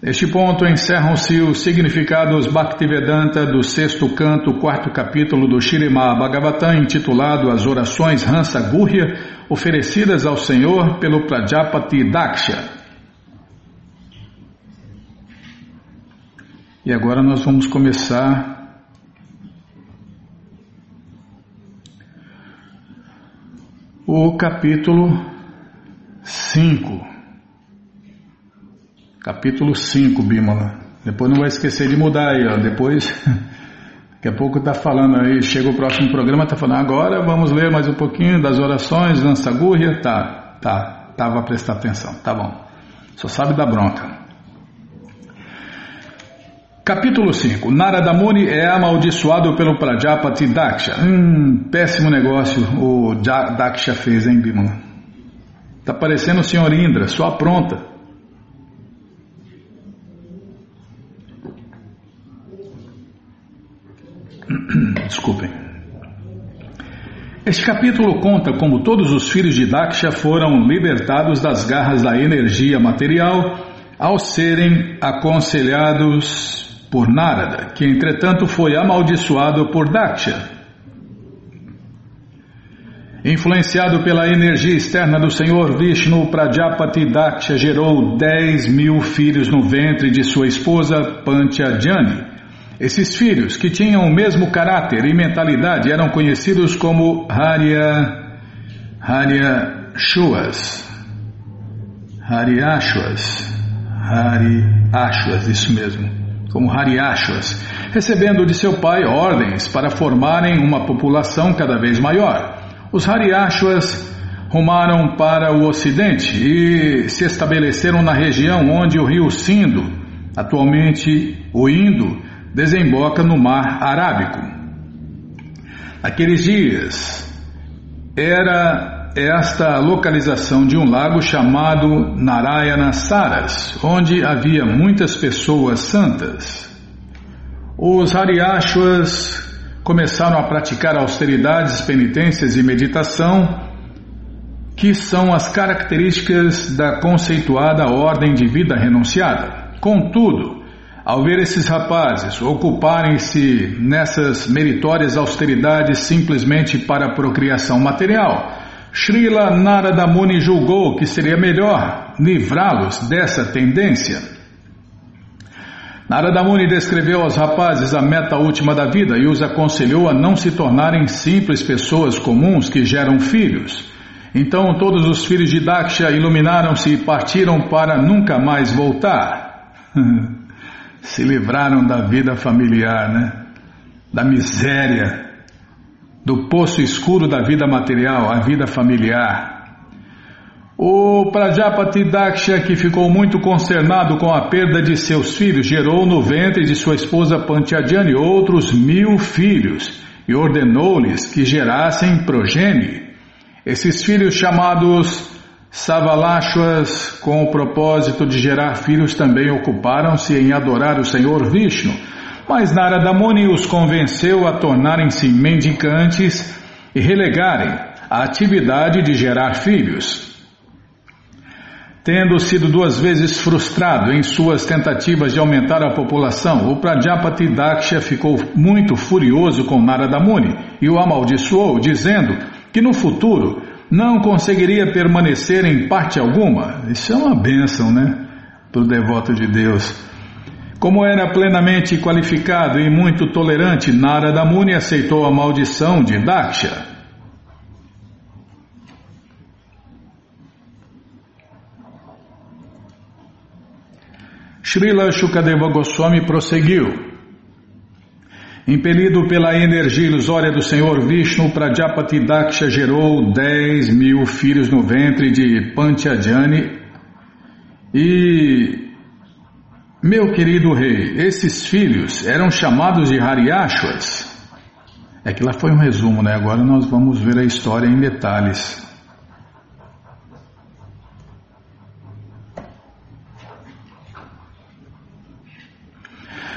Neste ponto encerram-se os significados Bhaktivedanta do sexto canto, quarto capítulo do Shirimá Bhagavatam, intitulado As Orações Hansa Gurya, oferecidas ao Senhor pelo Prajapati Daksha. E agora nós vamos começar o capítulo 5. Capítulo 5, Bímola. Depois não vai esquecer de mudar aí, ó. Depois, [LAUGHS] daqui a pouco tá falando aí, chega o próximo programa, tá falando, agora vamos ler mais um pouquinho das orações, dança gurria. Tá, tá, tava a prestar atenção, tá bom. Só sabe da bronca. Capítulo 5. Narada Muni é amaldiçoado pelo Prajapati Daksha. Hum, péssimo negócio o Daksha fez, hein, Bimala? Tá parecendo o senhor Indra, só apronta. [CLEARS THROAT] Desculpem. Este capítulo conta como todos os filhos de Daksha foram libertados das garras da energia material ao serem aconselhados por Narada, que entretanto foi amaldiçoado por Daksha. Influenciado pela energia externa do Senhor Vishnu, Prajapati Daksha gerou 10 mil filhos no ventre de sua esposa Panchajani esses filhos, que tinham o mesmo caráter e mentalidade, eram conhecidos como Harya, Harya Shuas, Hariashuas, Hariashuas, isso mesmo, como Hariashuas, recebendo de seu pai ordens para formarem uma população cada vez maior. Os Hariashuas rumaram para o ocidente e se estabeleceram na região onde o rio Sindo, atualmente o Indo, desemboca no Mar Arábico. Naqueles dias, era esta localização de um lago chamado Narayana Saras, onde havia muitas pessoas santas. Os Hariashwas começaram a praticar austeridades, penitências e meditação, que são as características da conceituada ordem de vida renunciada. Contudo, ao ver esses rapazes ocuparem-se nessas meritórias austeridades simplesmente para a procriação material, Srila Narada Muni julgou que seria melhor livrá-los dessa tendência. Narada Muni descreveu aos rapazes a meta última da vida e os aconselhou a não se tornarem simples pessoas comuns que geram filhos. Então todos os filhos de Daksha iluminaram-se e partiram para nunca mais voltar. [LAUGHS] se livraram da vida familiar, né? Da miséria, do poço escuro da vida material, a vida familiar. O Prajapati Daksha, que ficou muito consternado com a perda de seus filhos, gerou no ventre de sua esposa Pantyajani outros mil filhos e ordenou-lhes que gerassem progenie. Esses filhos chamados Savalashwas, com o propósito de gerar filhos, também ocuparam-se em adorar o Senhor Vishnu, mas Narada Muni os convenceu a tornarem-se mendicantes e relegarem a atividade de gerar filhos. Tendo sido duas vezes frustrado em suas tentativas de aumentar a população, o Prajapati Daksha ficou muito furioso com Narada Muni e o amaldiçoou, dizendo que no futuro não conseguiria permanecer em parte alguma. Isso é uma bênção, né? Para o devoto de Deus. Como era plenamente qualificado e muito tolerante, Narada Muni aceitou a maldição de Daksha. Srila Shukadeva Goswami prosseguiu. Impelido pela energia ilusória do Senhor Vishnu, Prajapati Daksha gerou 10 mil filhos no ventre de Pantyajani e, meu querido rei, esses filhos eram chamados de Hariashwas. É que lá foi um resumo, né? Agora nós vamos ver a história em detalhes.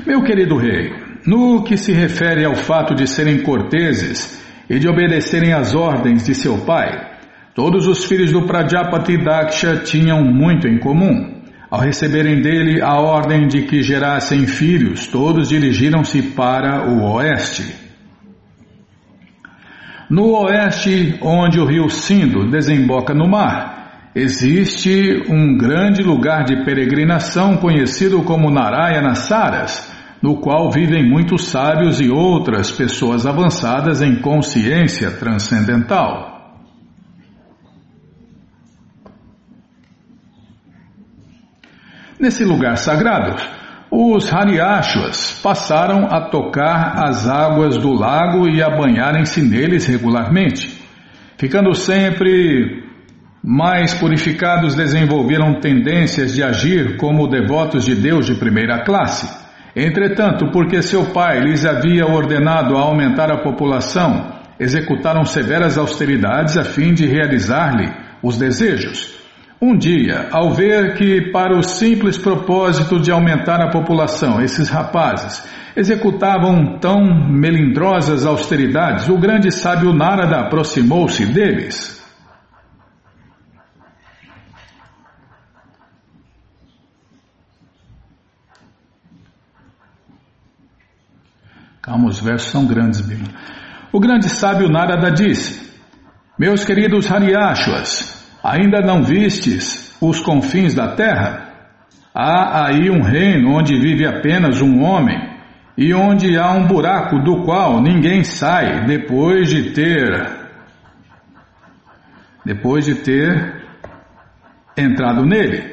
Meu querido rei, no que se refere ao fato de serem corteses e de obedecerem às ordens de seu pai, todos os filhos do Prajapati Daksha tinham muito em comum. Ao receberem dele a ordem de que gerassem filhos, todos dirigiram-se para o oeste. No oeste, onde o rio Sindo desemboca no mar, existe um grande lugar de peregrinação conhecido como Narayana Saras, no qual vivem muitos sábios e outras pessoas avançadas em consciência transcendental. Nesse lugar sagrado, os Hariashwas passaram a tocar as águas do lago e a banharem-se neles regularmente. Ficando sempre mais purificados, desenvolveram tendências de agir como devotos de Deus de primeira classe. Entretanto, porque seu pai lhes havia ordenado aumentar a população, executaram severas austeridades a fim de realizar-lhe os desejos. Um dia, ao ver que, para o simples propósito de aumentar a população, esses rapazes executavam tão melindrosas austeridades, o grande sábio Narada aproximou-se deles Calma, os versos são grandes, Bima. O grande sábio Narada disse: Meus queridos Hariashwas, ainda não vistes os confins da terra? Há aí um reino onde vive apenas um homem e onde há um buraco do qual ninguém sai depois de ter depois de ter entrado nele.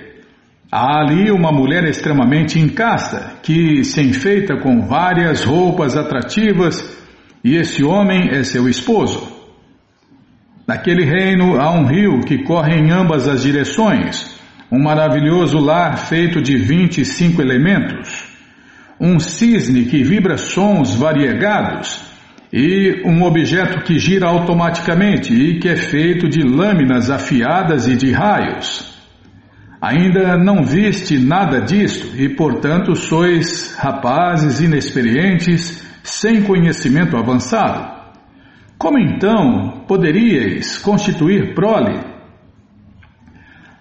Há ali uma mulher extremamente incasta, que se enfeita com várias roupas atrativas, e esse homem é seu esposo. Naquele reino há um rio que corre em ambas as direções, um maravilhoso lar feito de 25 elementos, um cisne que vibra sons variegados e um objeto que gira automaticamente e que é feito de lâminas afiadas e de raios. Ainda não viste nada disto e, portanto, sois rapazes inexperientes, sem conhecimento avançado. Como então poderíeis constituir prole?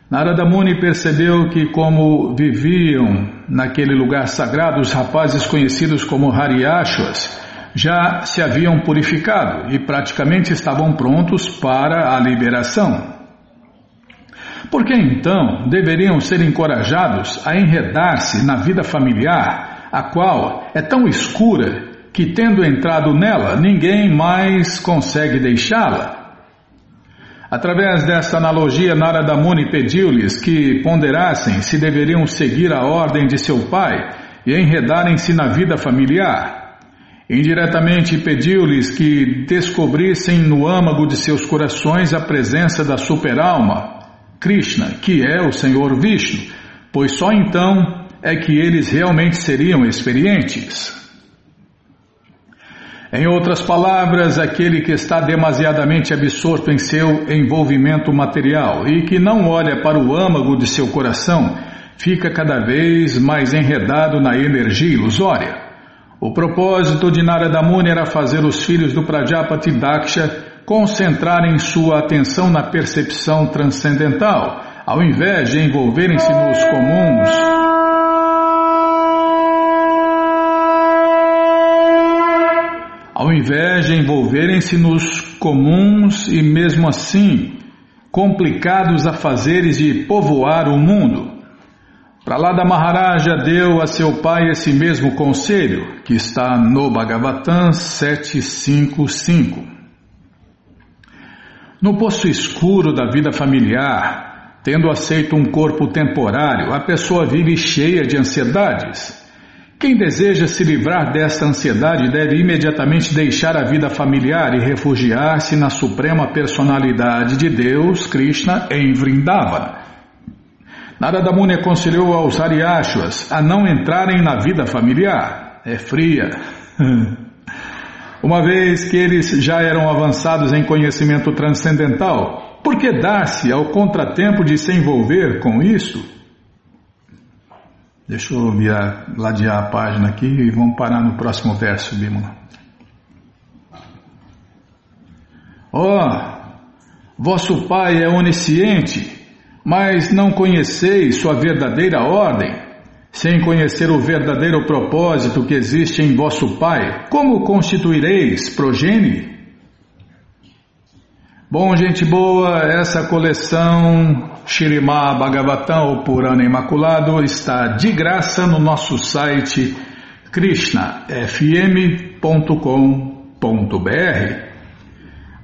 Narada Muni percebeu que, como viviam naquele lugar sagrado os rapazes conhecidos como Hariashwas, já se haviam purificado e praticamente estavam prontos para a liberação. Por que então deveriam ser encorajados a enredar-se na vida familiar, a qual é tão escura que, tendo entrado nela, ninguém mais consegue deixá-la? Através desta analogia, Narada Muni pediu-lhes que ponderassem se deveriam seguir a ordem de seu pai e enredarem-se na vida familiar. Indiretamente pediu-lhes que descobrissem no âmago de seus corações a presença da superalma, Krishna, que é o Senhor Vishnu, pois só então é que eles realmente seriam experientes. Em outras palavras, aquele que está demasiadamente absorto em seu envolvimento material e que não olha para o âmago de seu coração, fica cada vez mais enredado na energia ilusória. O propósito de Narada Muni era fazer os filhos do Prajapati Daksha concentrarem sua atenção na percepção transcendental, ao invés de envolverem-se nos comuns. Ao invés de envolverem-se nos comuns e mesmo assim complicados afazeres de povoar o mundo. Pralada Maharaja deu a seu pai esse mesmo conselho, que está no Bhagavatam 755. No poço escuro da vida familiar, Tendo aceito um corpo temporário, a pessoa vive cheia de ansiedades. Quem deseja se livrar desta ansiedade deve imediatamente deixar a vida familiar e refugiar-se na suprema personalidade de Deus, Krishna, em Vrindavana. Narada Muni aconselhou aos Ariashwas a não entrarem na vida familiar. É fria. [LAUGHS] Uma vez que eles já eram avançados em conhecimento transcendental, por que dar-se ao contratempo de se envolver com isso? Deixa eu virar, ladear a página aqui e vamos parar no próximo verso, Bímola. Ó, oh, vosso Pai é onisciente, mas não conheceis sua verdadeira ordem. Sem conhecer o verdadeiro propósito que existe em vosso Pai, como constituireis progenie? Bom, gente boa, essa coleção Shirimá Bhagavatam, o Purana Imaculado, está de graça no nosso site krishnafm.com.br.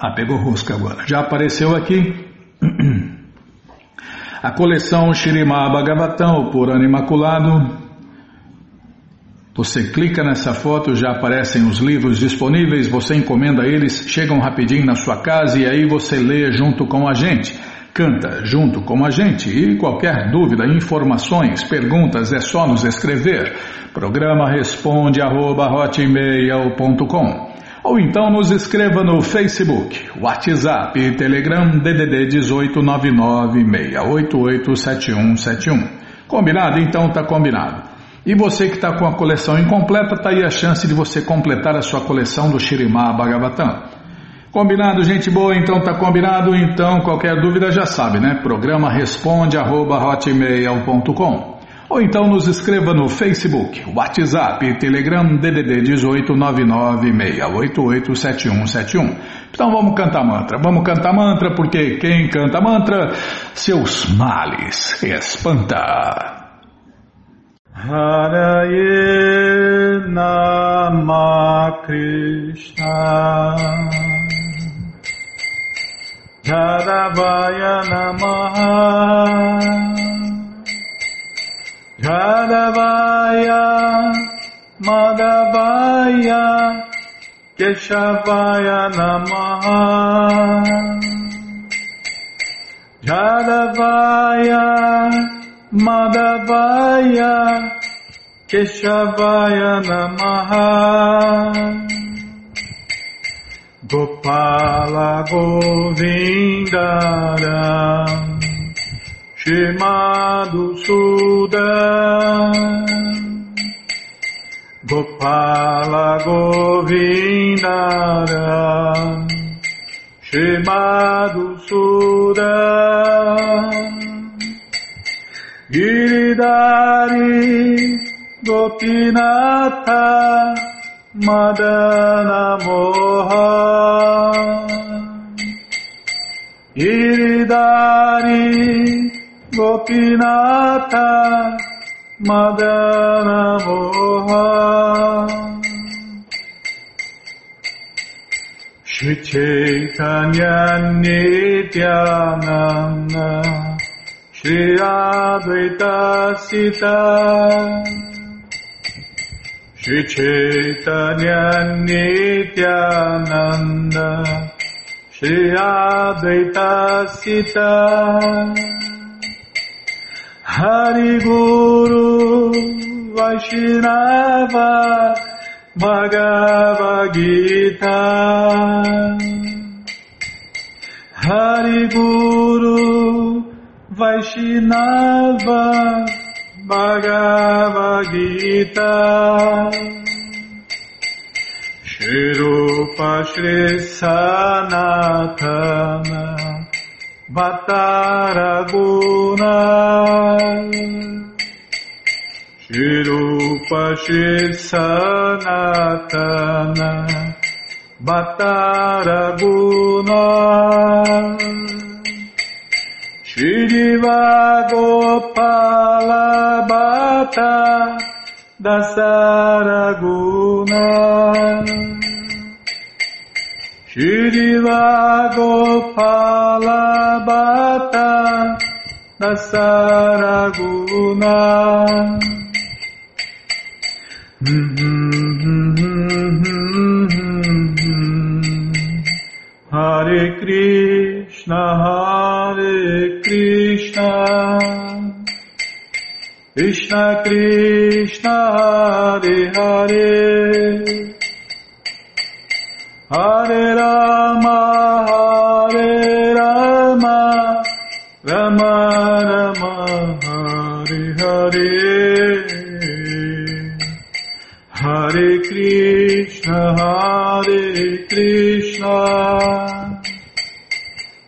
Ah, pegou rosca agora. Já apareceu aqui [CLEARS THROAT] a coleção Shirimá Bhagavatam, o Purana Imaculado, você clica nessa foto, já aparecem os livros disponíveis, você encomenda eles, chegam rapidinho na sua casa e aí você lê junto com a gente. Canta junto com a gente e qualquer dúvida, informações, perguntas é só nos escrever. Programa responde arroba, ou então nos escreva no Facebook, WhatsApp e Telegram DDD 18996887171. Combinado? Então tá combinado. E você que está com a coleção incompleta, está aí a chance de você completar a sua coleção do Shirimá Bhagavatam. Combinado, gente boa? Então tá combinado? Então qualquer dúvida já sabe, né? Programa responde arroba, ou então nos escreva no Facebook, WhatsApp, Telegram, DDD 18996887171. Então vamos cantar mantra. Vamos cantar mantra porque quem canta mantra, seus males espanta. Haraye Nama Krishna Jadavaya Namaha Jadavaya Madhavaya Keshavaya Namaha. Jadavaya Madhavaya Keshavaya Namaha. Gopala Govindara Shimadu Suda. Gopala Govindara Shimadu Suda. Giridari Gopinatha Madana Moha. Giridari Gopinatha Madana Moha Shri Chaitanya Nityananda Shri Advaita Sita Shri Chaitanya Nityananda Shri Advaita Sita Hari Guru Vaishnava Bhagavad Gita. Hari Guru Vaishnava Bhagavad Gita. Shri Rupa Shri Sanatana Bhattaraguna Shirupa Sanatana Bhattaraguna Shriva Gopala Bhatta Dasaraguna Shriva Gopala Bhatta Dasaraguna. Hare Krishna Hare Krishna. Krishna Krishna Hare Hare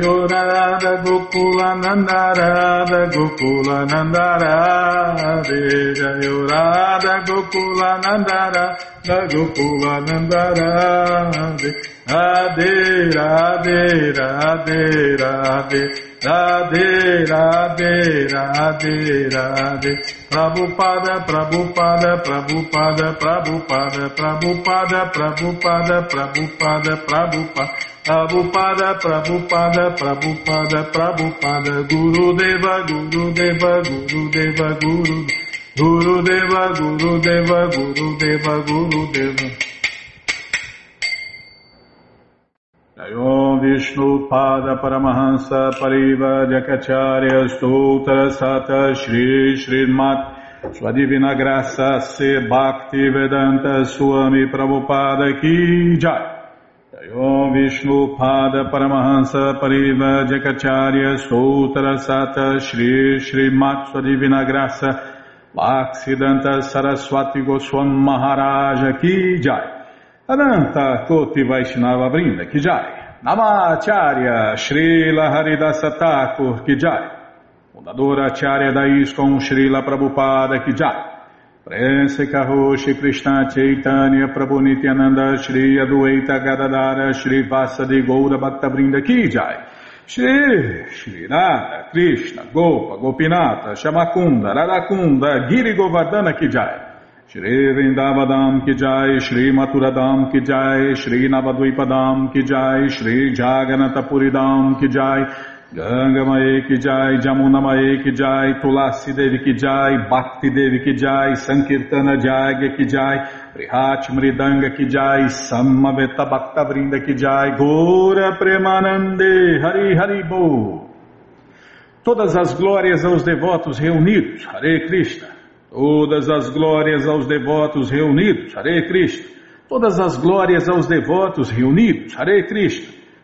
Jayo Radha Gokula Nanda Radha Gokula Nanda Radhe Jayo Radha Gokula Nanda Radha Gokula Nanda Radhe Radhe Radhe Radhe Radhe Radhe Radhe Radhe Radhe Prabhupada Prabhupada Prabhupada Prabhupada Prabhupada Prabhupada Prabhupada Prabhupada Prabhupada, Prabhupada, Prabhupada, Prabhupada, Guru Deva, Guru Deva, Guru Deva, Guru Guru Deva, Guru Deva, Guru Deva, Guru Deva. Jayom Vishnu Pada Paramahansa Pariva Jakacharya Stoutra Sata Shri Srimat Sua Divina Graça Se Bhakti Vedanta Swami Prabhupada Ki Jai Om Vishnu Pada Paramahansa Pariva Jakacharya Sutra Sata Shri Shri Sua Divina Graça Bhaksidanta Saraswati Goswam Maharaja Ki Jai Ananta Koti Vaishnava Brinda Ki Jai Namacharya Srila Haridasa Thakur Ki Jai Fundadora Acharya da ISKCON Srila Prabhupada Ki Jai Prense Karoshi Krishna Chaitanya Prabhu Nityananda Shri Adueta Gadadara Shri Vasadi Goura Ki Jai. Shri Shri Radha Krishna Gopa Gopinata Shamakunda Radakunda Giri Govardhana Ki Jai. Shri Vrindavadam Ki Jai Shri Maturadam Ki Jai Shri Navadvipadam Ki Jai Shri Jaganatapuridam Ki Jai Ganga Mae Ki Jai, Jamuna Mae Ki Jai, Tulasi Devi Ki Jai, Bhakti Devi Ki Jai, Sankirtana Jagya Ki Jai, Prihat Mridanga Ki Jai, Samaveta Bhakta Vrinda Ki Jai, Gora Premanande, Hari Hari Bo. Todas as glórias aos devotos reunidos, Hare Krishna. Todas as glórias aos devotos reunidos, Hare Krishna. Todas as glórias aos devotos reunidos, Hare Krishna.